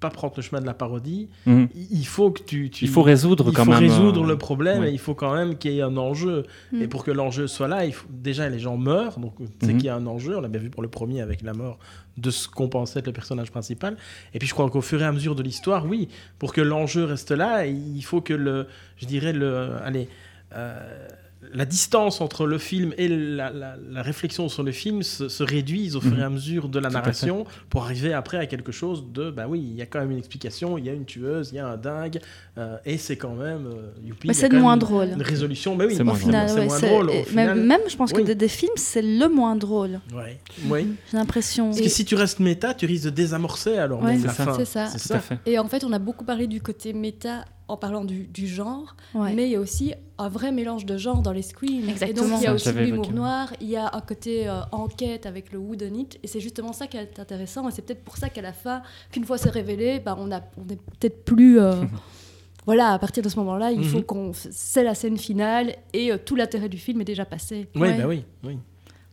prendre le chemin de la parodie, mhm. il faut que tu, tu- Il faut résoudre il quand faut même. résoudre euh, le problème ouais. et il faut quand même qu'il y ait un enjeu. Mm. Et pour que l'enjeu soit là, il faut, déjà les gens meurent, donc c'est Mhm. qu'il y a un enjeu. On l'a bien vu pour le premier avec la mort de ce qu'on pensait être le personnage principal. Et puis je crois qu'au fur et à mesure de l'histoire, oui, pour que l'enjeu reste là, il faut que le, je dirais le, allez. euh, la distance entre le film et la, la- la réflexion sur le film se, se réduise au fur et Mhm. à mesure de la narration pour arriver après à quelque chose de bah oui il y a quand même une explication il y a une tueuse il y a un dingue euh, et c'est quand même euh, youpi, Mais c'est moins une- drôle. une résolution mais oui C'est moins final, c'est ouais, moins c'est- drôle au et final. même, même, je pense oui. que des, des films, c'est le moins drôle. Ouais. oui J'ai l'impression. parce que si tu restes méta tu risques de désamorcer alors Ouais. même C'est la ça. fin C'est ça. c'est Tout à ça fait. Et en fait, on a beaucoup parlé du côté méta en parlant du, du genre, Ouais. mais il y a aussi un vrai mélange de genres dans les screams. Exactement. Et donc, il y Ça, a aussi l'humour noir, il y a un côté euh, enquête avec le wooden it, et c'est justement ça qui est intéressant, et c'est peut-être pour ça qu'à la fin, qu'une fois c'est révélé, bah, on, a, on est peut-être plus... euh, voilà, à partir de ce moment-là, il faut Mhm. qu'on... C'est la scène finale, et euh, tout l'intérêt du film est déjà passé. oui Ouais. bah oui oui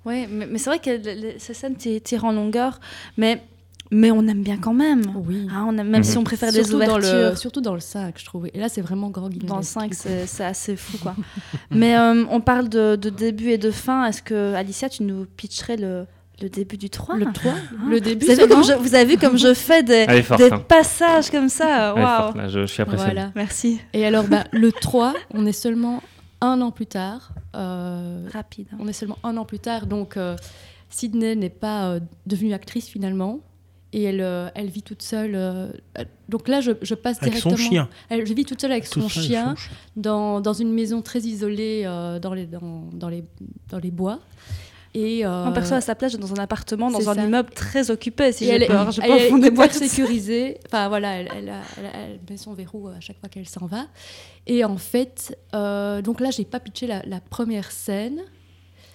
Ouais, mais, mais c'est vrai que ces scènes ti- tirent en longueur, mais, mais on aime bien quand même. Oui. Hein, on aime, même si Mhm. on préfère les surtout, dans ouvertures. le, surtout dans le 5, je trouve. Et là, c'est vraiment grand guillemets. Dans le 5, c'est assez fou, quoi. Mais euh, on parle de, de début et de fin. Est-ce que, Alicia, tu nous pitcherais le, le début du 3 Le 3, le début, vous avez, comme je, vous avez vu comme je fais des, forte. des hein. passages comme ça Waouh forte, là, je, je suis impressionné. Voilà. Merci. Et alors, bah, le 3, on est seulement un an plus tard. Euh, Rapide. hein. on est seulement un an plus tard, donc euh, Sydney n'est pas euh, devenue actrice finalement. Et elle, euh, elle vit toute seule. euh, euh, donc là, je, je passe avec directement. son chien Elle, je vis toute seule avec Tout son seul, chien son chien. dans, dans une maison très isolée euh, dans, les, dans, dans les, dans les bois. Et, euh, En perso, à sa place, dans un appartement, dans un ça. immeuble très occupé, si j'ai elle, est- peur. Je elle pas au est fond des bois hyper toute seule. sécurisée. Enfin voilà, elle, elle elle elle met son verrou à chaque fois qu'elle s'en va. Et en fait, euh, donc là, j'ai pas pitché la, la première scène.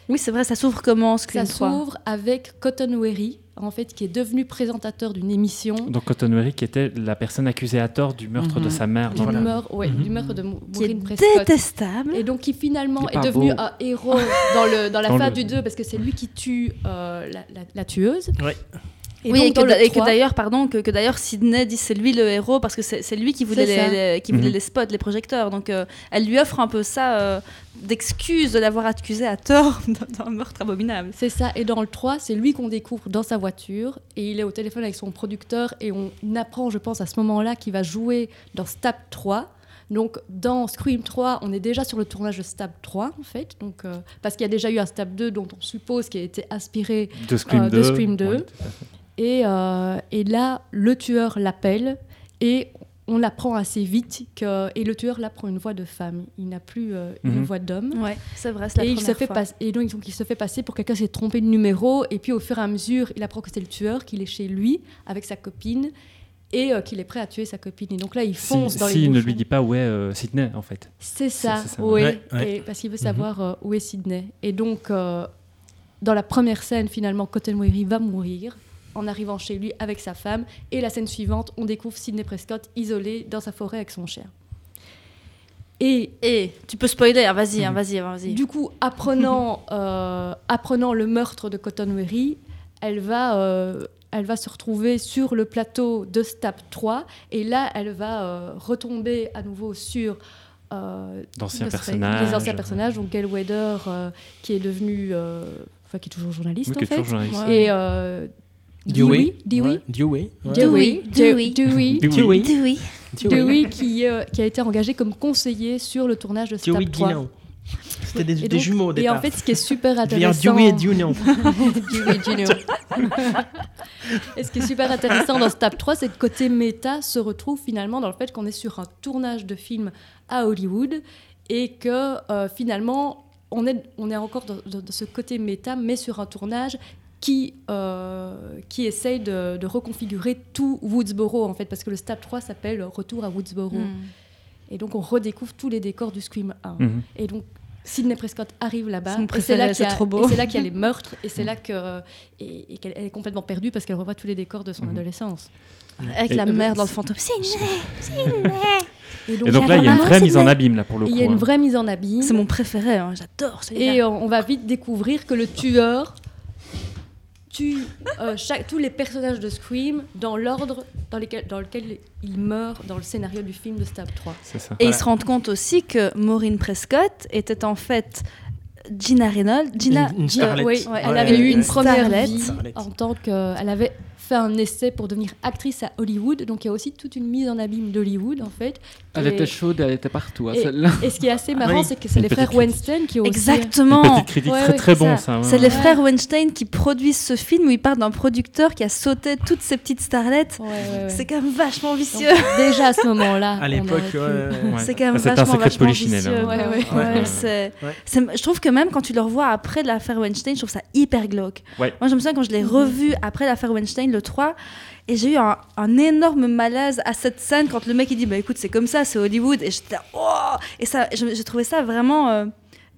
Oui, c'est vrai, ça s'ouvre comment, Ça Scream 3 s'ouvre avec Cotton Weary, en fait, qui est devenu présentateur d'une émission. Donc Cotton Weary, qui était la personne accusée à tort du meurtre Mhm. de sa mère. Du, dans la- meurtre, ouais, Mhm. du meurtre de Mo- Qui est Maureen Prescott. détestable. Et donc qui finalement est devenu beau. un héros dans, le, dans la Dans fin le- du 2 parce que c'est lui qui tue euh, la, la- la tueuse. Ouais. Et oui, donc, et que, dans le d'a- et que 3, d'ailleurs, pardon, que, que d'ailleurs Sydney dit c'est lui le héros parce que c'est c'est lui qui voulait, C'est ça. les, les- qui voulait Mhm. les spots, les projecteurs. Donc euh, elle lui offre un peu ça euh, d'excuse de l'avoir accusé à tort d'un meurtre abominable. C'est ça. Et dans le 3, c'est lui qu'on découvre dans sa voiture. Et il est au téléphone avec son producteur. Et on apprend, je pense, à ce moment-là qu'il va jouer dans Stab 3. Donc, dans Scream 3, on est déjà sur le tournage de Stab 3, en fait. Donc, euh, parce qu'il y a déjà eu un Stab 2 dont on suppose qu'il a été inspiré. De Scream Euh, 2. de Scream 2. Ouais, tout à fait. Et, euh, et là, le tueur l'appelle. Et on apprend assez vite que et le tueur là prend une voix de femme. Il n'a plus euh, une Mhm. voix d'homme. Ouais, c'est vrai, c'est la Et il, se première fait fois. et donc, donc, il se fait passer pour quelqu'un qui s'est trompé de numéro. Et puis au fur et à mesure, il apprend que c'est le tueur, qu'il est chez lui avec sa copine et euh, qu'il est prêt à tuer sa copine. Et donc là, il Si, fonce dans si les il ne lui dit pas où est euh, Sydney, en fait. C'est ça, c'est ça. oui. Ouais, ouais. Et parce qu'il veut savoir euh, où est Sydney. Et donc, euh, dans la première scène, finalement, Cotton Weary va mourir en arrivant chez lui avec sa femme. Et la scène suivante, on découvre Sydney Prescott isolé dans sa forêt avec son chien. Et Et tu peux spoiler, hein, vas-y, hein, Mhm. vas-y, vas-y. du coup, apprenant, euh, apprenant le meurtre de Cotton Weary, elle va, euh, elle va se retrouver sur le plateau de Stap 3. Et là, elle va euh, retomber à nouveau sur euh, D'anciens personnages. Les anciens personnages, donc Gail Weather, euh, qui est devenu, euh, enfin qui est toujours journaliste Oui, en qui est fait, toujours journaliste. Et euh, Dewey? Dewey, Dewey? Dewey, Dewey. Dewey, Dewey. Dewey. Dewey. Dewey, qui, euh, qui a été engagé comme conseiller sur le tournage de Dewey Stap 3. Dino. C'était des, Et jumeaux au Et départ. en fait, ce qui est super Il y a intéressant, Dewey et Dino. Dewey Junior. Et ce qui est super intéressant dans Stap 3, c'est que côté méta se retrouve finalement dans le fait qu'on est sur un tournage de film à Hollywood et que euh, finalement on est, on est encore dans, dans- dans ce côté méta, mais sur un tournage qui, euh, qui essaye de, de reconfigurer tout Woodsboro en fait, parce que le Stap 3 s'appelle Retour à Woodsboro. Hmm. Et donc on redécouvre tous les décors du Scream 1. Mhm. Et donc, Sidney Prescott arrive là-bas. C'est et là préféré, qu'il y a- c'est trop beau. et c'est là qu'il y a les meurtres. Et c'est là que, et, et qu'elle elle est complètement perdue parce qu'elle revoit tous les décors de son Mhm. adolescence. Avec Et- la mère dans le fantôme. Sidney Et donc là, il y a une vraie mise en abîme, là, pour le Il coup. y a une hein. vraie mise en abîme. C'est mon préféré, hein, j'adore. Et euh, on va vite découvrir que le tueur tue euh, chaque- tous les personnages de Scream dans l'ordre dans, lesquels- dans lequel il meurt dans le scénario du film de Stab 3. C'est ça. Et ils se rendent compte aussi que Maureen Prescott était en fait Gina Reynolds. Gina, Une- oui, Ouais. elle avait eu une Une première vie en tant que. Elle avait fait un essai pour devenir actrice à Hollywood, donc il y a aussi toute une mise en abîme d'Hollywood en fait. Elle Et- était chaude, elle était partout, hein, et- celle-là. Et ce qui est assez marrant, Oui. c'est que c'est les frères critique. Weinstein qui ont aussi- Exactement. petite critique Ouais, très ouais, très c'est bon, ça. ça. ouais, C'est les frères Weinstein qui produisent ce film où ils parlent d'un producteur qui a sauté toutes ces petites starlettes. Ouais, ouais, ouais. C'est quand même vachement Donc, vicieux. déjà à ce moment-là, À l'époque. C'est quand même C'est un vachement, secret vachement polichinelle, vicieux. je trouve que même quand tu le revois après l'affaire Weinstein, je trouve ça hyper glauque. Moi, je me souviens quand je l'ai revu après l'affaire Weinstein, le 3, et j'ai eu un, un énorme malaise à cette scène quand le mec il dit bah écoute c'est comme ça, c'est Hollywood, et j'étais oh! Et ça, j'ai trouvé ça vraiment euh,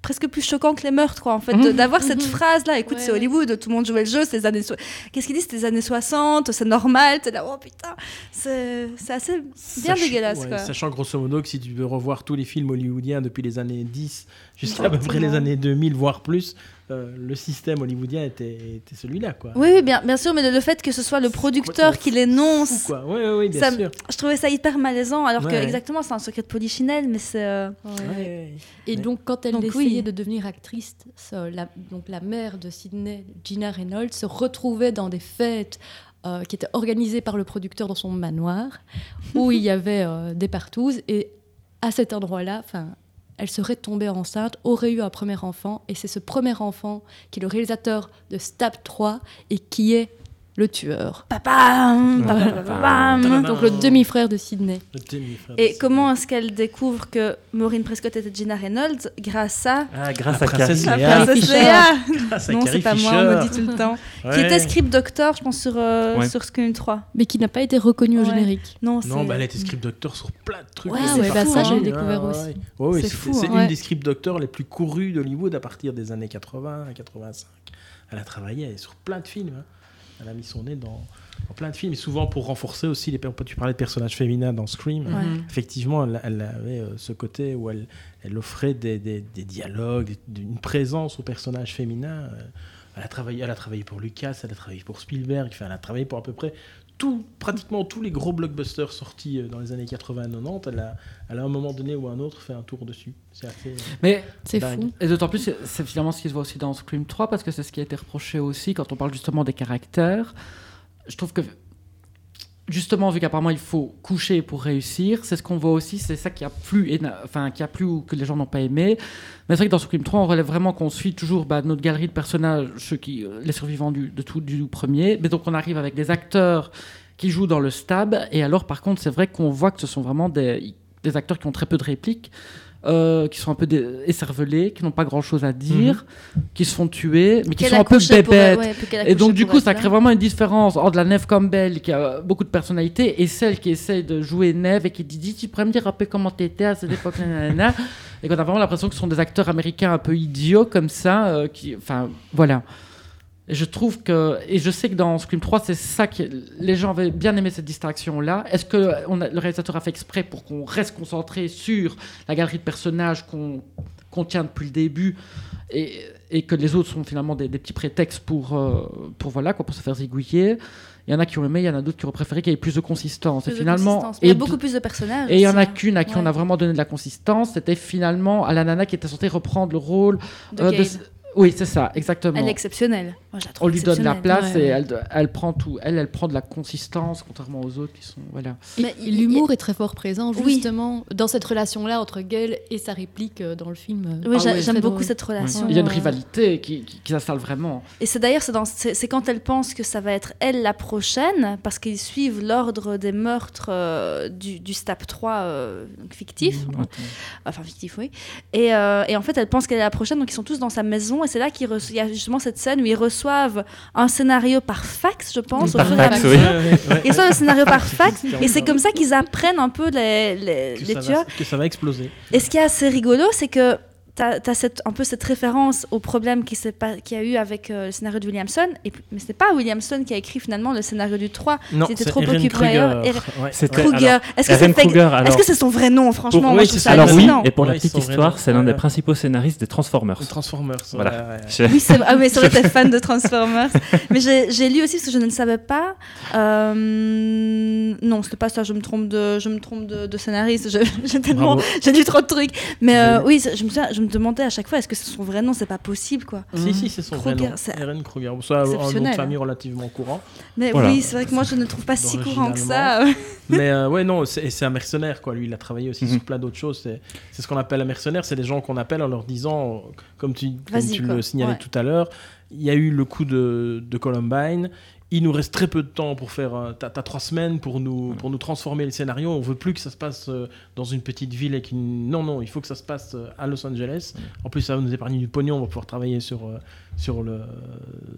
presque plus choquant que les meurtres quoi en fait de- d'avoir cette Mhm. phrase là écoute Ouais, c'est ouais. Hollywood tout le monde jouait le jeu c'est les années so- qu'est-ce qu'il dit c'est les années 60 c'est normal t'es là oh putain c'est c'est assez bien Sach- dégueulasse ouais, quoi. Sachant grosso modo que si tu veux revoir tous les films hollywoodiens depuis les années 10 jusqu'à à peu près les années 2000, voire plus, euh, le système hollywoodien était, était celui-là. Quoi. oui, oui bien, bien sûr mais le, fait que ce soit le producteur qui l'énonce quoi. Bien ça- sûr. je trouvais ça hyper malaisant alors que exactement c'est un secret de polichinelle mais c'est euh, Ouais. Ouais. Et donc, quand elle Donc, essayait oui. de devenir actrice, ça, la, donc la mère de Sydney, Gina Reynolds, se retrouvait dans des fêtes euh, qui étaient organisées par le producteur dans son manoir, où il y avait euh, des partouzes. Et à cet endroit-là, elle serait tombée enceinte, aurait eu un premier enfant. Et c'est ce premier enfant qui est le réalisateur de Stab 3 et qui est le tueur. papa Tadam. Donc, le demi-frère de Sydney. Le demi-frère Et de- comment est-ce qu'elle découvre que Maureen Prescott était Gina Reynolds grâce à Ah, grâce La à princesse Carrie. Léa. la princesse Fisher. Léa Ah, c'est Non, c'est pas moi, on me dit tout le temps. Qui était script doctor, je pense, sur, euh, Ouais. sur Scream 3. Mais qui n'a pas été reconnu au Ouais. générique. Non, c'est... Non, bah, elle a été script doctor sur plein de trucs. Ouais, C'est ouais, bah, fou, ça, hein. j'ai découvert Ouais, aussi. ouais. Ouais, ouais, C'est c'est fou, c'est hein. une des script doctors les plus courus d'Hollywood à partir des années 80, 85. Elle a travaillé sur plein de films. Elle a mis son nez dans, dans plein de films, et souvent pour renforcer aussi les. Tu parlais de personnages féminins dans Scream. Ouais. Effectivement, elle, elle avait euh, ce côté où elle, elle offrait des, des- des dialogues, des- une présence aux personnages féminins. euh. Elle a, travaillé, elle a travaillé pour Lucas, elle a travaillé pour Spielberg, enfin, elle a travaillé pour à peu près tout, pratiquement tous les gros blockbusters sortis euh, dans les années 80-90. Elle a, elle a à un moment donné ou à un autre fait un tour dessus. C'est assez. euh, Mais C'est fou. Et d'autant plus, c'est- c'est finalement ce qui se voit aussi dans Scream 3, parce que c'est ce qui a été reproché aussi quand on parle justement des caractères. Je trouve que, justement, vu qu'apparemment il faut coucher pour réussir, c'est ce qu'on voit aussi, c'est ça qui a plu, enfin, qui a plu ou que les gens n'ont pas aimé. Mais c'est vrai que dans Scream 3, on relève vraiment qu'on suit toujours bah, notre galerie de personnages, ceux qui, euh, les survivants du, de tout, du premier. Mais donc on arrive avec des acteurs qui jouent dans le stab. Et alors, par contre, c'est vrai qu'on voit que ce sont vraiment des acteurs qui ont très peu de répliques. Euh, qui sont un peu écervelés, qui n'ont pas grand chose à dire, qui se font tuer, mais qui sont a un peu bébêtes. ouais, Et donc, du coup, ça là. crée vraiment une différence entre la Neve Campbell, qui a beaucoup de personnalité, et celle qui essaye de jouer Neve et qui dit Dis, Tu pourrais me dire un peu comment t'étais à cette époque nanana. Et qu'on a vraiment l'impression que ce sont des acteurs américains un peu idiots comme ça. euh, qui, enfin, voilà. Et je trouve que. Et je sais que dans Scream 3, c'est ça que les gens avaient bien aimé cette distraction-là. Est-ce que on a- le réalisateur a fait exprès pour qu'on reste concentré sur la galerie de personnages qu'on qu'on tient depuis le début et, et que les autres sont finalement des, des petits prétextes pour, euh, pour, voilà, quoi, pour se faire zigouiller? Il y en a qui ont aimé, il y en a d'autres qui auraient préféré qu'il y ait plus de consistance. Plus et finalement, consistance. Il y a beaucoup plus de personnages. et il y en a hein. qu'une à qui on a vraiment donné de la consistance. C'était finalement à la nana qui était censée reprendre le rôle De euh, Oui, c'est ça, exactement. Elle est exceptionnelle. Moi, je la trouve On lui donne la place Ouais, et elle, elle prend tout. Elle, elle prend de la consistance, contrairement aux autres qui sont. Voilà. L'humour est très fort présent Oui. justement dans cette relation-là entre Gail et sa réplique euh, dans le film. euh, Oui, Ah j'aime beaucoup drôle. cette relation. Il y a une Ouais. rivalité qui, qui, qui s'installe vraiment. Et c'est d'ailleurs c'est quand elle pense que ça va être elle la prochaine, parce qu'ils suivent l'ordre des meurtres euh, du, du STAP 3 euh, donc fictif, enfin fictif oui. Et, euh, et en fait elle pense qu'elle est la prochaine, donc ils sont tous dans sa maison et c'est là qu'il y a justement cette scène où ils reçoivent un scénario par fax, je pense, au Par fur et à fax, mesure. oui. Ils reçoivent le scénario par fax et c'est comme ça qu'ils apprennent un peu les, les, que, les ça tueurs. va, que ça va exploser. Et ce qui est assez rigolo, c'est que tu as, cette, un peu cette référence au problème qui s'est pas- qu'il y a eu avec euh, le scénario de Williamson. Et, mais ce n'est pas Williamson qui a écrit finalement le scénario du 3. Non, C'était c'est trop occupé Kruger. Est-ce que c'est fait- Kruger, alors, Est-ce que c'est son vrai nom Franchement, Pour- moi oui, je c'est ça alors oui, et pour la petite histoire, c'est l'un des principaux scénaristes des Transformers. Transformers. Voilà. ouais, ouais, ouais. Je- Oui, c'est ah, oui, c'est vrai, t'es fan de Transformers. Mais j'ai lu aussi, parce que je ne le savais pas. euh, non, c'était pas ça, je me trompe de, je me trompe de, de scénariste. J'ai tellement. J'ai lu trop de trucs. Mais euh, oui, je me, souviens- me demandais à chaque fois, est-ce que c'est son vrai nom C'est pas possible, quoi. Si, si, c'est son vrai nom. c'est Erin un nom de exceptionnel, famille hein. relativement courant. Mais Voilà. oui, c'est vrai que moi, je ne le trouve pas si courant que ça. Mais euh, ouais, non, c'est et c'est un mercenaire, quoi. Lui, il a travaillé aussi Mhm. sur plein d'autres choses. C'est c'est ce qu'on appelle un mercenaire. C'est des gens qu'on appelle en leur disant, comme tu, comme tu quoi. le signalais Ouais. tout à l'heure, il y a eu le coup de, de Columbine. Il nous reste très peu de temps pour faire. euh, T'as trois semaines pour nous, pour nous transformer le scénario. On veut plus que ça se passe euh, dans une petite ville et qu'une. Non, non, il faut que ça se passe euh, à Los Angeles. En plus, ça va nous épargner du pognon. On va pouvoir travailler sur, sur le,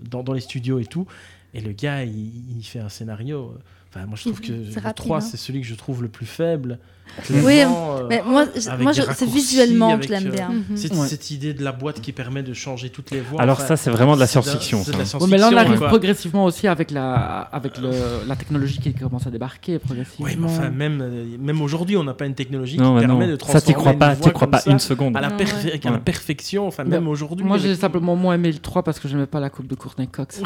dans, dans les studios et tout. Et le gars, il, il fait un scénario. Enfin, moi, je trouve que le rapide, 3, hein. c'est celui que je trouve le plus faible. Oui, euh, Mais moi, je- moi je- c'est visuellement que je l'aime euh, bien. Mhm. cette, Ouais. cette idée de la boîte qui permet de changer toutes les voix. Alors enfin, ça, c'est vraiment de la science-fiction. ça. Ouais, mais là, on arrive quoi. progressivement aussi avec la, avec le, la technologie qui commence à débarquer progressivement. Oui, mais enfin, même, même aujourd'hui, on n'a pas une technologie Non, qui permet non. de Ça, transformer t'y crois une pas, voix t'y crois pas ça une seconde. à la, Non, ouais. à la perfection. Enfin, même aujourd'hui. Moi, j'ai simplement moins aimé le 3 parce que j'aimais pas la coupe de Courtney Cox.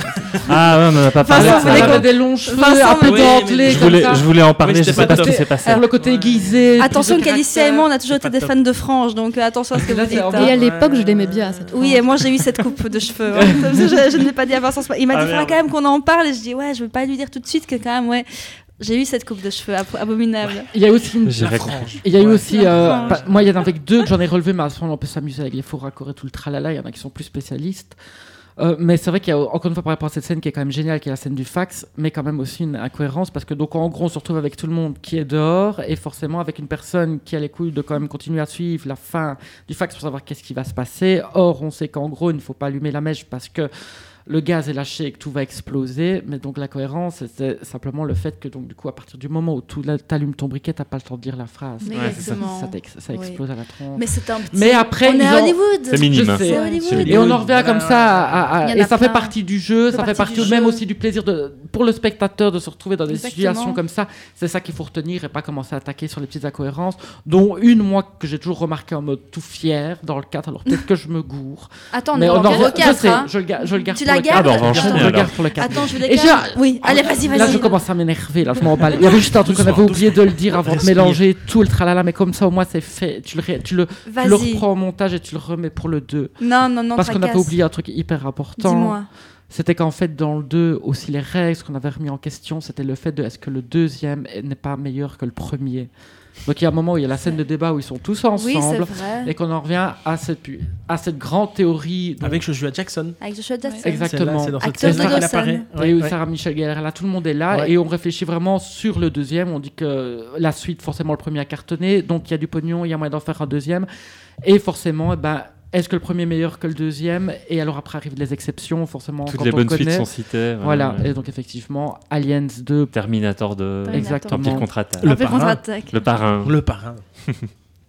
Ah ouais, on en a pas parlé. Ça. Elle avait des longs cheveux, un peu dentelés, Je voulais, ça. je voulais en parler, je c'était sais pas ce qui s'est passé. Le côté aiguisé. Attention, de qu'Alicia et moi, on a toujours été des top. fans de franges, donc euh, attention à ce que vous dites. hein. Et à l'époque, je l'aimais bien cette Oui, et moi j'ai eu cette coupe de cheveux. hein. Je, ne l'ai pas dit à Vincent. Il m'a dit, Ah, il faudra merde. quand même qu'on en parle. Et je dis, ouais, je veux pas lui dire tout de suite que quand même, ouais, j'ai eu cette coupe de cheveux abo- abominable. Il y a aussi une frange. Il y a eu Ouais. aussi, euh, frange. pas- moi il y en avait deux que j'en ai relevé, mais à ce moment on peut s'amuser avec les faux raccords et tout le tralala, il y en a qui sont plus spécialistes. Euh, mais c'est vrai qu'il y a encore une fois par rapport à cette scène qui est quand même géniale, qui est la scène du fax, mais quand même aussi une incohérence parce que donc en gros on se retrouve avec tout le monde qui est dehors et forcément avec une personne qui a les couilles de quand même continuer à suivre la fin du fax pour savoir qu'est-ce qui va se passer. Or on sait qu'en gros il ne faut pas allumer la mèche parce que le gaz est lâché et que tout va exploser. Mais donc la cohérence, c'est simplement le fait que donc du coup à partir du moment où tu allumes ton briquet, t'as pas le temps de dire la phrase. Mais Ouais, ça. Oui. explose à la tronche. Mais c'est un petit. Mais après, on est à Hollywood. C'est minime. Sais. Hollywood. minime. Et on en revient comme ça, à- à- et ça fait partie du jeu, Ça ça fait partie même jeu. aussi du plaisir de, pour le spectateur de se retrouver dans des Exactement. situations comme ça. C'est ça qu'il faut retenir et pas commencer à attaquer sur les petites incohérences, dont une, moi, que j'ai toujours remarqué en mode tout fier dans le 4, alors peut-être que je me gourre. Attends, on mais on en revient, au je 4. sais, hein? je le, ga- je le garde Tu le 4. Ah, bah, on va enchaîner, le alors. pour le 4. Attends, je vais garder. Oui, allez, vas-y, vas-y. Là, je commence à m'énerver. Là, je m'en. Il y avait juste un truc qu'on avait oublié de le dire avant de mélanger tout le tralala, mais comme ça, au moins, c'est fait. Tu le, tu le, tu le reprends au montage et tu le remets pour le 2. Non, non, non, Parce qu'on avait oublié un truc hyper important. Dis-moi. C'était qu'en fait, dans le 2, aussi les règles, ce qu'on avait remis en question, c'était le fait de est-ce que le deuxième n'est pas meilleur que le premier? Donc il y a un moment où il y a la scène de débat où ils sont tous ensemble et qu'on en revient à cette, pu- à cette grande théorie. Avec Joshua Jackson. Avec Joshua Jackson. Exactement. C'est dans cette scène qu'elle apparaît. et où ouais. Sarah Michel Gellar, là tout le monde est là Ouais. et on réfléchit vraiment sur le deuxième. On dit que la suite, forcément, le premier a cartonné, donc il y a du pognon, il y a moyen d'en faire un deuxième. Et forcément, eh ben, est-ce que le premier est meilleur que le deuxième? Et alors après arrivent les exceptions, forcément. Toutes quand les on bonnes connaît. suites sont citées. Voilà, ouais. et donc effectivement, Aliens 2, Terminator 2, Terminator. exactement. Empire contre-attaque. Le parrain. contre-attaque. Le parrain. Le parrain.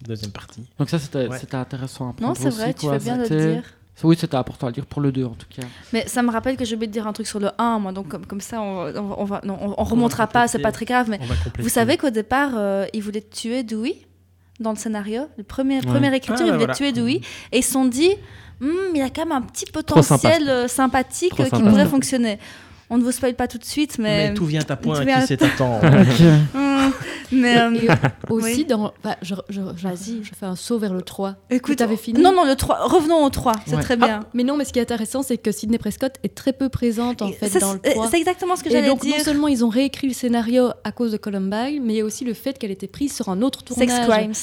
Deuxième partie. Donc ça, c'était Ouais. c'était intéressant à Non, c'est aussi, vrai, tu fais bien de le dire. Oui, c'était important à le dire pour le 2 en tout cas. Mais ça me rappelle que j'ai oublié de dire un truc sur le 1, moi, donc comme, comme ça, on, on, on va, non, on, on remontera pas, c'est pas très grave, mais va vous savez qu'au départ, euh, ils voulaient tuer Dewey? Dans le scénario. Le premier, première écriture, Ah, ils voulaient voilà. tuer Dewey. Et ils se sont dit, Hmm, il a quand même un petit potentiel euh, sympathique Trop euh, qui sympa. pourrait fonctionner. On ne vous spoil pas tout de suite, mais. Mais tout vient à point à vient à- qui. Hmm, mais. euh, Et aussi, Oui. dans, bah, je, je, je- Vas-y. je fais un saut vers le 3. Écoute, t'avais fini Non, non, le 3. Revenons au 3, c'est Ouais. très bien. Ah, mais non, mais ce qui est intéressant, c'est que Sidney Prescott est très peu présente en Et fait ça, dans le c'est- 3. C'est exactement ce que j'allais donc, dire. non seulement ils ont réécrit le scénario à cause de Columbine, mais il y a aussi le fait qu'elle était prise sur un autre tournage. Sex Crimes.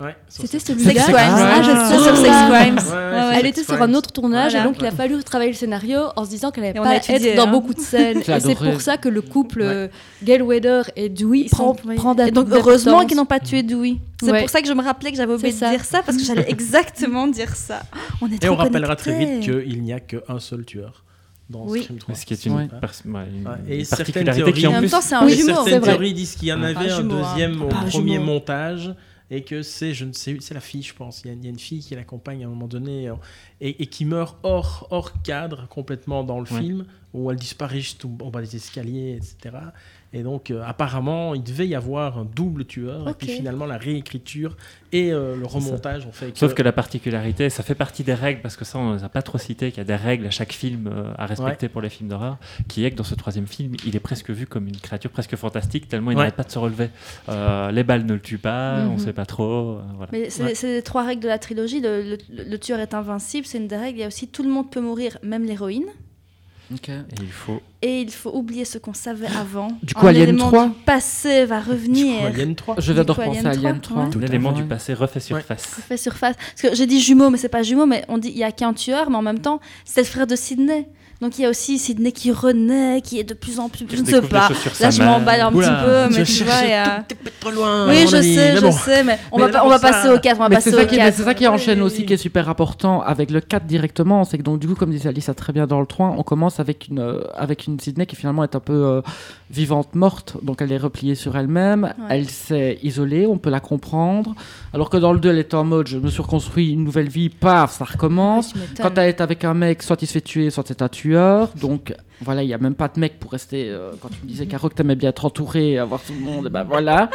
Ouais, sur C'était ça. celui-là. Sex Ah, Crimes. ah, sur Sex. Crimes. Ouais, ouais. Elle était sur un autre tournage Voilà. et donc il a fallu travailler le scénario en se disant qu'elle n'allait on pas étudié, être dans hein. beaucoup de scènes. Et c'est pour ça que le couple Ouais. euh, Gail Weather et Dewey prend, prend Et donc heureusement qu'ils n'ont pas tué Dewey. C'est Ouais. pour ça que je me rappelais que j'avais oublié de dire ça parce que j'allais exactement dire ça. On est Et on rappellera très vite qu'il n'y a qu'un seul tueur dans Oui. Scream 3. Ce qui est une, Ouais. pers- ouais, une et certaines particularité qui Et en en même plus. temps, c'est un jumeau. c'est certaines théories disent qu'il y en avait un jumeau, hein. deuxième au premier jumeau. montage et que c'est, je ne sais, c'est la fille, je pense. Il y a, il y a une fille qui l'accompagne à un moment donné euh, et, et qui meurt hors, hors cadre complètement dans le Ouais. film où elle disparaît juste au bas des escaliers, etc. Et donc, euh, apparemment, il devait y avoir un double tueur. Et puis finalement, la réécriture et euh, le remontage ont fait que. Sauf que la particularité, ça fait partie des règles, parce que ça, on ne les a pas trop cité, qu'il y a des règles à chaque film euh, à respecter pour les films d'horreur, qui est que dans ce troisième film, il est presque vu comme une créature presque fantastique, tellement il Ouais. n'arrête pas de se relever. Euh, les balles ne le tuent pas, on ne Mhm. sait pas trop. euh, voilà. Mais c'est Ouais. les trois règles de la trilogie. Le, le- le tueur est invincible, c'est une des règles. Il y a aussi tout le monde peut mourir, même l'héroïne. Et il faut. Et il faut oublier ce qu'on savait avant. Du coup, Un Alien élément 3? du passé va Du coup, revenir. Alien 3. Je viens Du de coup, repenser Alien à Alien 3, 3. ouais. L'élément du passé refait surface. fait surface. Parce que j'ai dit jumeau, mais c'est pas jumeau, mais on dit il y a qu'un tueur, mais en même temps, c'est le frère de Sydney. Donc il y a aussi Sydney qui renaît, qui est de plus en plus. Je ne sais pas. Là, je m'emballe un Oula, petit peu, mais tu vois, peut-être trop loin. Oui, à je sais, mais je sais, mais on Mais va, pas- d'abord on va ça- passer au 4. On va Mais passer c'est au ça, qui, mais 4. c'est ça qui enchaîne aussi, qui est super important avec le 4 directement. C'est que donc, du coup, comme disait Alice très bien dans le 3, on commence avec une, euh, avec une Sydney qui finalement est un peu euh, vivante, morte. Donc elle est repliée sur elle-même. Elle s'est isolée, on peut la comprendre. Alors que dans le 2, elle est en mode je me suis reconstruit une nouvelle vie, paf, ça recommence. Quand elle est avec un mec, soit il se fait tuer, soit c'est un Donc voilà, il n'y a même pas de mec pour rester. euh, quand tu me disais, Caro, que t'aimais bien être entouré, avoir tout le monde, et ben voilà.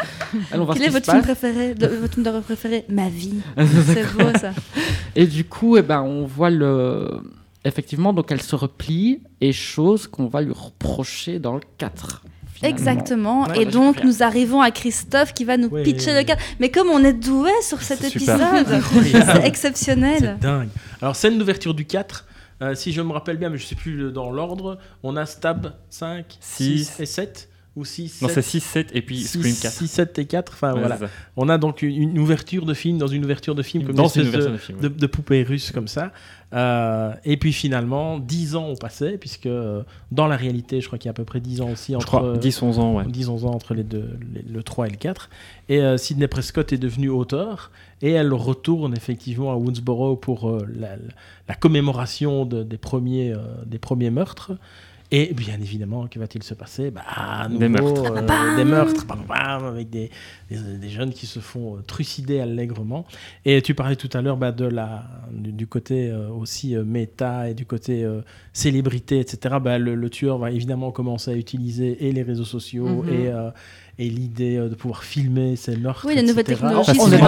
Allons voir Quel ce est qui votre se film passe. préféré de- Votre film d'horreur préféré? Ma vie. C'est beau ça. Et du coup, eh ben, on voit le. Effectivement, donc elle se replie, et chose qu'on va lui reprocher dans le 4. finalement. Exactement. Ouais, et bah, donc, nous arrivons à Christophe qui va nous Ouais. pitcher le cadre. Mais comme on est doué sur cet épisode, c'est exceptionnel. C'est dingue. Alors, scène d'ouverture du 4. Euh, si je me rappelle bien, mais je ne sais plus dans l'ordre, on a Stab 5, 6 Six. et 7 ou 6, Non, c'est 6, 7 et puis Scream 4. 6, 7 et 4. Enfin, Ouais, voilà. On a donc une, une ouverture de film dans une ouverture de film, comme Dans une une de, de film. de, de poupée russe comme ça. Euh, et puis finalement, 10 ans ont passé, puisque euh, dans la réalité, je crois qu'il y a à peu près 10 ans aussi Je entre, crois 10, 11 ans, ouais. 10 11 ans entre les deux, les- le 3 et le 4. Et euh, Sidney Prescott est devenue auteur et elle retourne effectivement à Woodsboro pour euh, la, la commémoration de- des, premiers, euh, des premiers meurtres. Et bien évidemment, que va-t-il se passer? Bah, à nouveau, Des meurtres. euh, Bam des meurtres, bam, bam, avec des, des, des jeunes qui se font euh, trucider allègrement. Et tu parlais tout à l'heure bah, de la, du, du côté euh, aussi euh, méta et du côté euh, célébrité, etc. Bah, le, le tueur va évidemment commencer à utiliser et les réseaux sociaux Mhm. et, euh, et l'idée euh, de pouvoir filmer ses meurtres. Oui, les nouvelles etc. technologies On est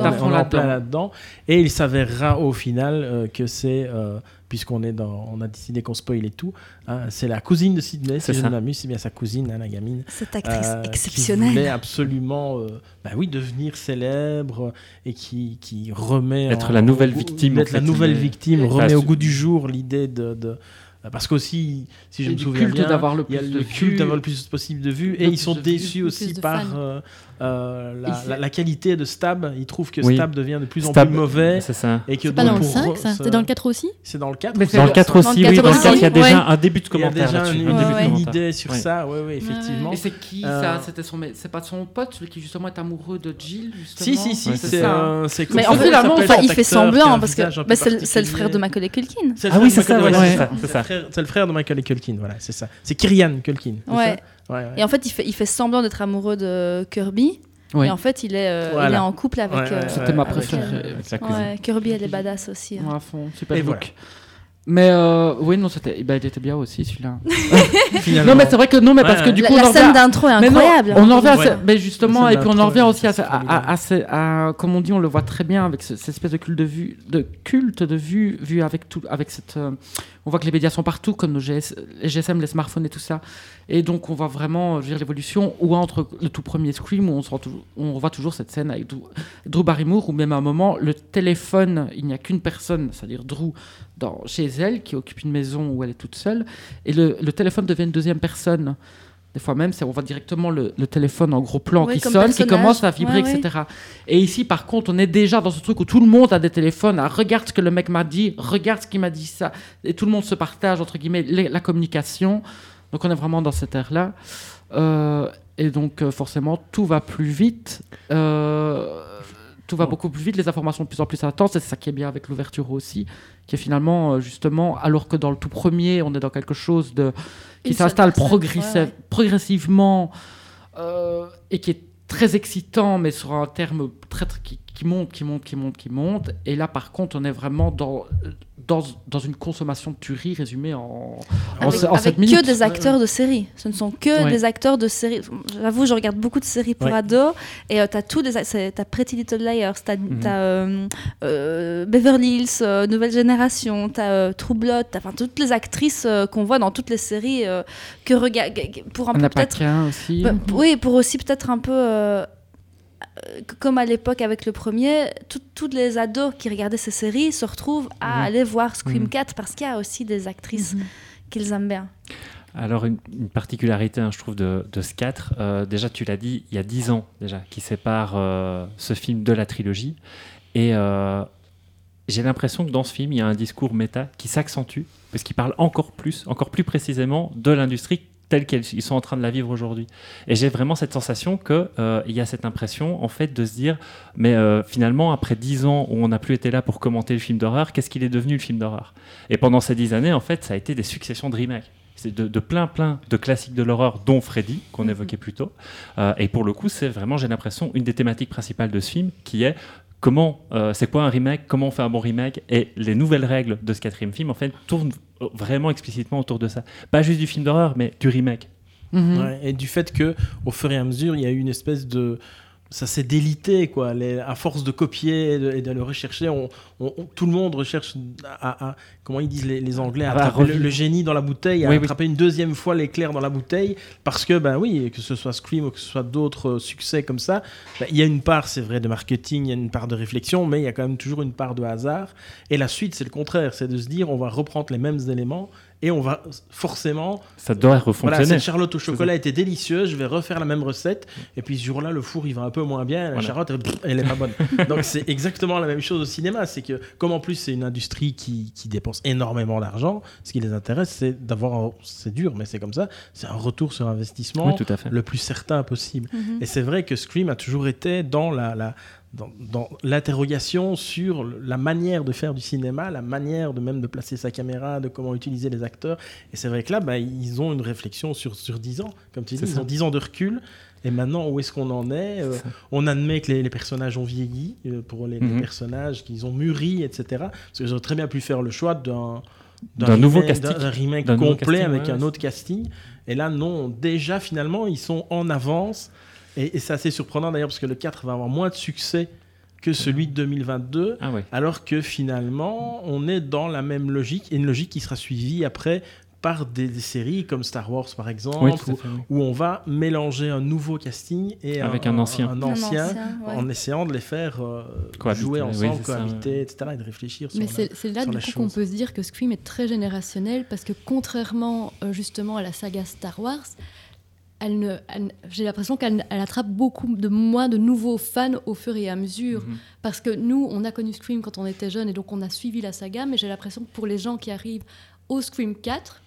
à fond là-dedans, plein là-dedans. là-dedans. Et il s'avérera au final euh, que c'est, euh, puisqu'on est dans, on a décidé qu'on spoil et tout, hein, c'est la cousine de Sydney, si C'est je ne c'est bien sa cousine, hein, la gamine. Cette actrice euh, Qui voulait exceptionnelle. absolument euh, bah oui, devenir célèbre et qui, qui remet. Être en- la nouvelle victime, Être en la nouvelle victime, remet au goût du jour l'idée de. de Parce qu'aussi, si je Et me souviens bien, il y a le culte d'avoir le plus possible de vues. Et ils sont déçus aussi par euh, euh, la, qualité de Stab. Ils trouvent que Oui. Stab devient de plus en Stab, plus mauvais. C'est ça. Et que pas dans le pour 5, re- ça C'est dans le 4 aussi C'est dans le 4 Mais ou c'est Dans le c'est 4 Dans aussi, oui, 4 dans le aussi, 4, il y a déjà un début de Il y a commentaire déjà une, commentaire. idée sur ça, oui, oui, effectivement. Et c'est qui Euh, ça C'était son, c'est pas son pote, celui qui justement est amoureux de Jill, justement. Si, si, si, c'est euh, Mais en fait, il fait semblant un parce que bah, c'est le, frère de. Macaulay Culkin. Ah oui, c'est ça, C'est le frère- C'est le frère de Macaulay Culkin, voilà, c'est ça. C'est Kyrian Culkin. Ouais. ça Ouais, ouais. Et en fait, il fait, il fait semblant d'être amoureux de Kirby. Oui. Et en fait, il est, euh, Voilà. il est en couple avec. Ouais, euh, C'était ma avec, préférée. euh, Avec ouais, Kirby, elle est badass aussi. hein. Ouais, à fond, super Et voilà. Mais euh, oui, non, c'était, bah, il était bien aussi celui-là. Non, mais c'est vrai que non, mais parce que du La, coup, la on scène revient- d'intro est Mais non, incroyable. on en revient, Ouais. mais justement, et puis on en revient aussi à, à- à- formidable. à ce- à- comme on dit, on le voit très bien avec ce- cette espèce de culte de vue, de culte de vue, vue avec tout, avec cette. euh, on voit que les médias sont partout, comme nos GS, les GSM, les smartphones et tout ça, et donc on voit vraiment, je veux dire, l'évolution. Ou entre le tout premier Scream où on se rend on revoit toujours cette scène avec Drew, Drew Barrymore, où même à un moment le téléphone, il n'y a qu'une personne, c'est-à-dire Drew, dans, chez elle, qui occupe une maison où elle est toute seule, et le, le téléphone devient une deuxième personne. Des fois même, on voit directement le, le téléphone en gros plan Oui, qui sonne, qui commence à vibrer, Ouais, etc. Et ici, par contre, on est déjà dans ce truc où tout le monde a des téléphones. Ah, regarde ce que le mec m'a dit, regarde ce qu'il m'a dit ça. Et tout le monde se partage, entre guillemets, les- la communication. Donc on est vraiment dans cette ère-là. Euh, et donc, euh, forcément, tout va plus vite. Euh, tout va beaucoup plus vite, les informations de plus en plus intenses, et c'est ça qui est bien avec l'ouverture aussi, qui est finalement, euh, justement, alors que dans le tout premier, on est dans quelque chose de, qui s'installe personne, progressi- ouais, ouais. progressivement euh, et qui est très excitant, mais sur un terme très, très- qui, qui monte, qui monte, qui monte, qui monte. Et là, par contre, on est vraiment dans, dans, dans une consommation de tuerie résumée en, Avec, en avec que des acteurs de série. Ce ne sont que Ouais. des acteurs de série. J'avoue, je regarde beaucoup de séries pour Ouais. ados et tu as des. c'est- T'as Pretty Little Liars, t'as euh, euh, Beverly Hills, euh, Nouvelle Génération, t'as euh, True Blood, t'as enfin, toutes les actrices euh, qu'on voit dans toutes les séries euh, que regarde pour un peu peut-être. aussi. Bah, oui, pour aussi peut-être un peu. Euh, comme à l'époque avec le premier, tout- toutes les ados qui regardaient ces séries se retrouvent à Mhm. aller voir Scream Mhm. 4 parce qu'il y a aussi des actrices Mhm. qu'ils aiment bien. Alors, une, une particularité, hein, je trouve, de, de ce 4, euh, déjà, tu l'as dit, il y a 10 ans déjà, qui sépare euh, ce film de la trilogie. Et euh, j'ai l'impression que dans ce film, il y a un discours méta qui s'accentue, parce qu'il parle encore plus, encore plus précisément de l'industrie telle qu'ils sont en train de la vivre aujourd'hui. Et j'ai vraiment cette sensation qu'il y a cette impression, en fait, de se dire, mais euh, finalement, après 10 ans où on n'a plus été là pour commenter le film d'horreur, qu'est-ce qu'il est devenu le film d'horreur? Et pendant ces 10 années, en fait, ça a été des successions de remakes. C'est de, de plein, plein de classiques de l'horreur, dont Freddy, qu'on évoquait plus tôt. Euh, et pour le coup, c'est vraiment, j'ai l'impression, une des thématiques principales de ce film, qui est comment, euh, c'est quoi un remake, comment on fait un bon remake, et les nouvelles règles de ce quatrième film, en fait, tournent vraiment explicitement autour de ça. Pas juste du film d'horreur, mais du remake. Mhm. Ouais, et du fait que au fur et à mesure, il y a eu une espèce de ça s'est délité quoi. Les- à force de copier et le rechercher, on, on- on- tout le monde recherche à, à- comment ils disent les, les Anglais, à attraper le, génie dans la bouteille, à Oui, oui. attraper une deuxième fois l'éclair dans la bouteille, parce que ben oui, que ce soit Scream ou que ce soit d'autres euh, succès comme ça, ben, il y a une part, c'est vrai, de marketing, il y a une part de réflexion, mais il y a quand même toujours une part de hasard. Et la suite, c'est le contraire, c'est de se dire, on va reprendre les mêmes éléments et on va forcément Ça devrait voilà, refonctionner. cette charlotte au chocolat était délicieuse, je vais refaire la même recette. Et puis ce jour-là, le four, il va un peu moins bien, la Voilà. charlotte, elle, elle est pas bonne. Donc c'est exactement la même chose au cinéma. C'est que, comme en plus c'est une industrie qui, qui dépense énormément d'argent, ce qui les intéresse, c'est d'avoir, un- c'est dur, mais c'est comme ça, c'est un retour sur investissement Oui, tout à fait. le plus certain possible. Mhm. Et c'est vrai que Scream a toujours été dans la, la- dans, dans l'interrogation sur la manière de faire du cinéma, la manière de même de placer sa caméra, de comment utiliser les acteurs. Et c'est vrai que là, bah, ils ont une réflexion sur, sur 10 ans. Comme tu dis, ils ça. ont 10 ans de recul. Et maintenant, où est-ce qu'on en est Euh, On admet que les, les personnages ont vieilli, euh, pour les, les Mhm. personnages, qu'ils ont muri, etc. Parce qu'ils auraient très bien pu faire le choix d'un D'un nouveau remake- casting. d'un- remake complet casting, avec ouais, un autre casting. Et là, non, déjà, finalement, ils sont en avance. Et, et c'est assez surprenant d'ailleurs, parce que le 4 va avoir moins de succès que celui de 2022. Ah ouais. Alors que finalement, on est dans la même logique, et une logique qui sera suivie après par des, des séries comme Star Wars par exemple, Oui, où, fait, oui. où on va mélanger un nouveau casting et Avec un ancien. un Un ancien, ouais. en essayant de les faire euh, Cohabiter, jouer oui, ensemble, ça, cohabiter, etc. et de réfléchir sur Mais c'est c'est là du coup qu'on peut se dire que Scream est très générationnel parce que contrairement euh, justement à la saga Star Wars, elle ne, elle- j'ai l'impression qu'elle elle attrape beaucoup de moins de nouveaux fans au fur et à mesure. Mhm. Parce que nous, on a connu Scream quand on était jeune et donc on a suivi la saga, mais j'ai l'impression que pour les gens qui arrivent au Scream 4,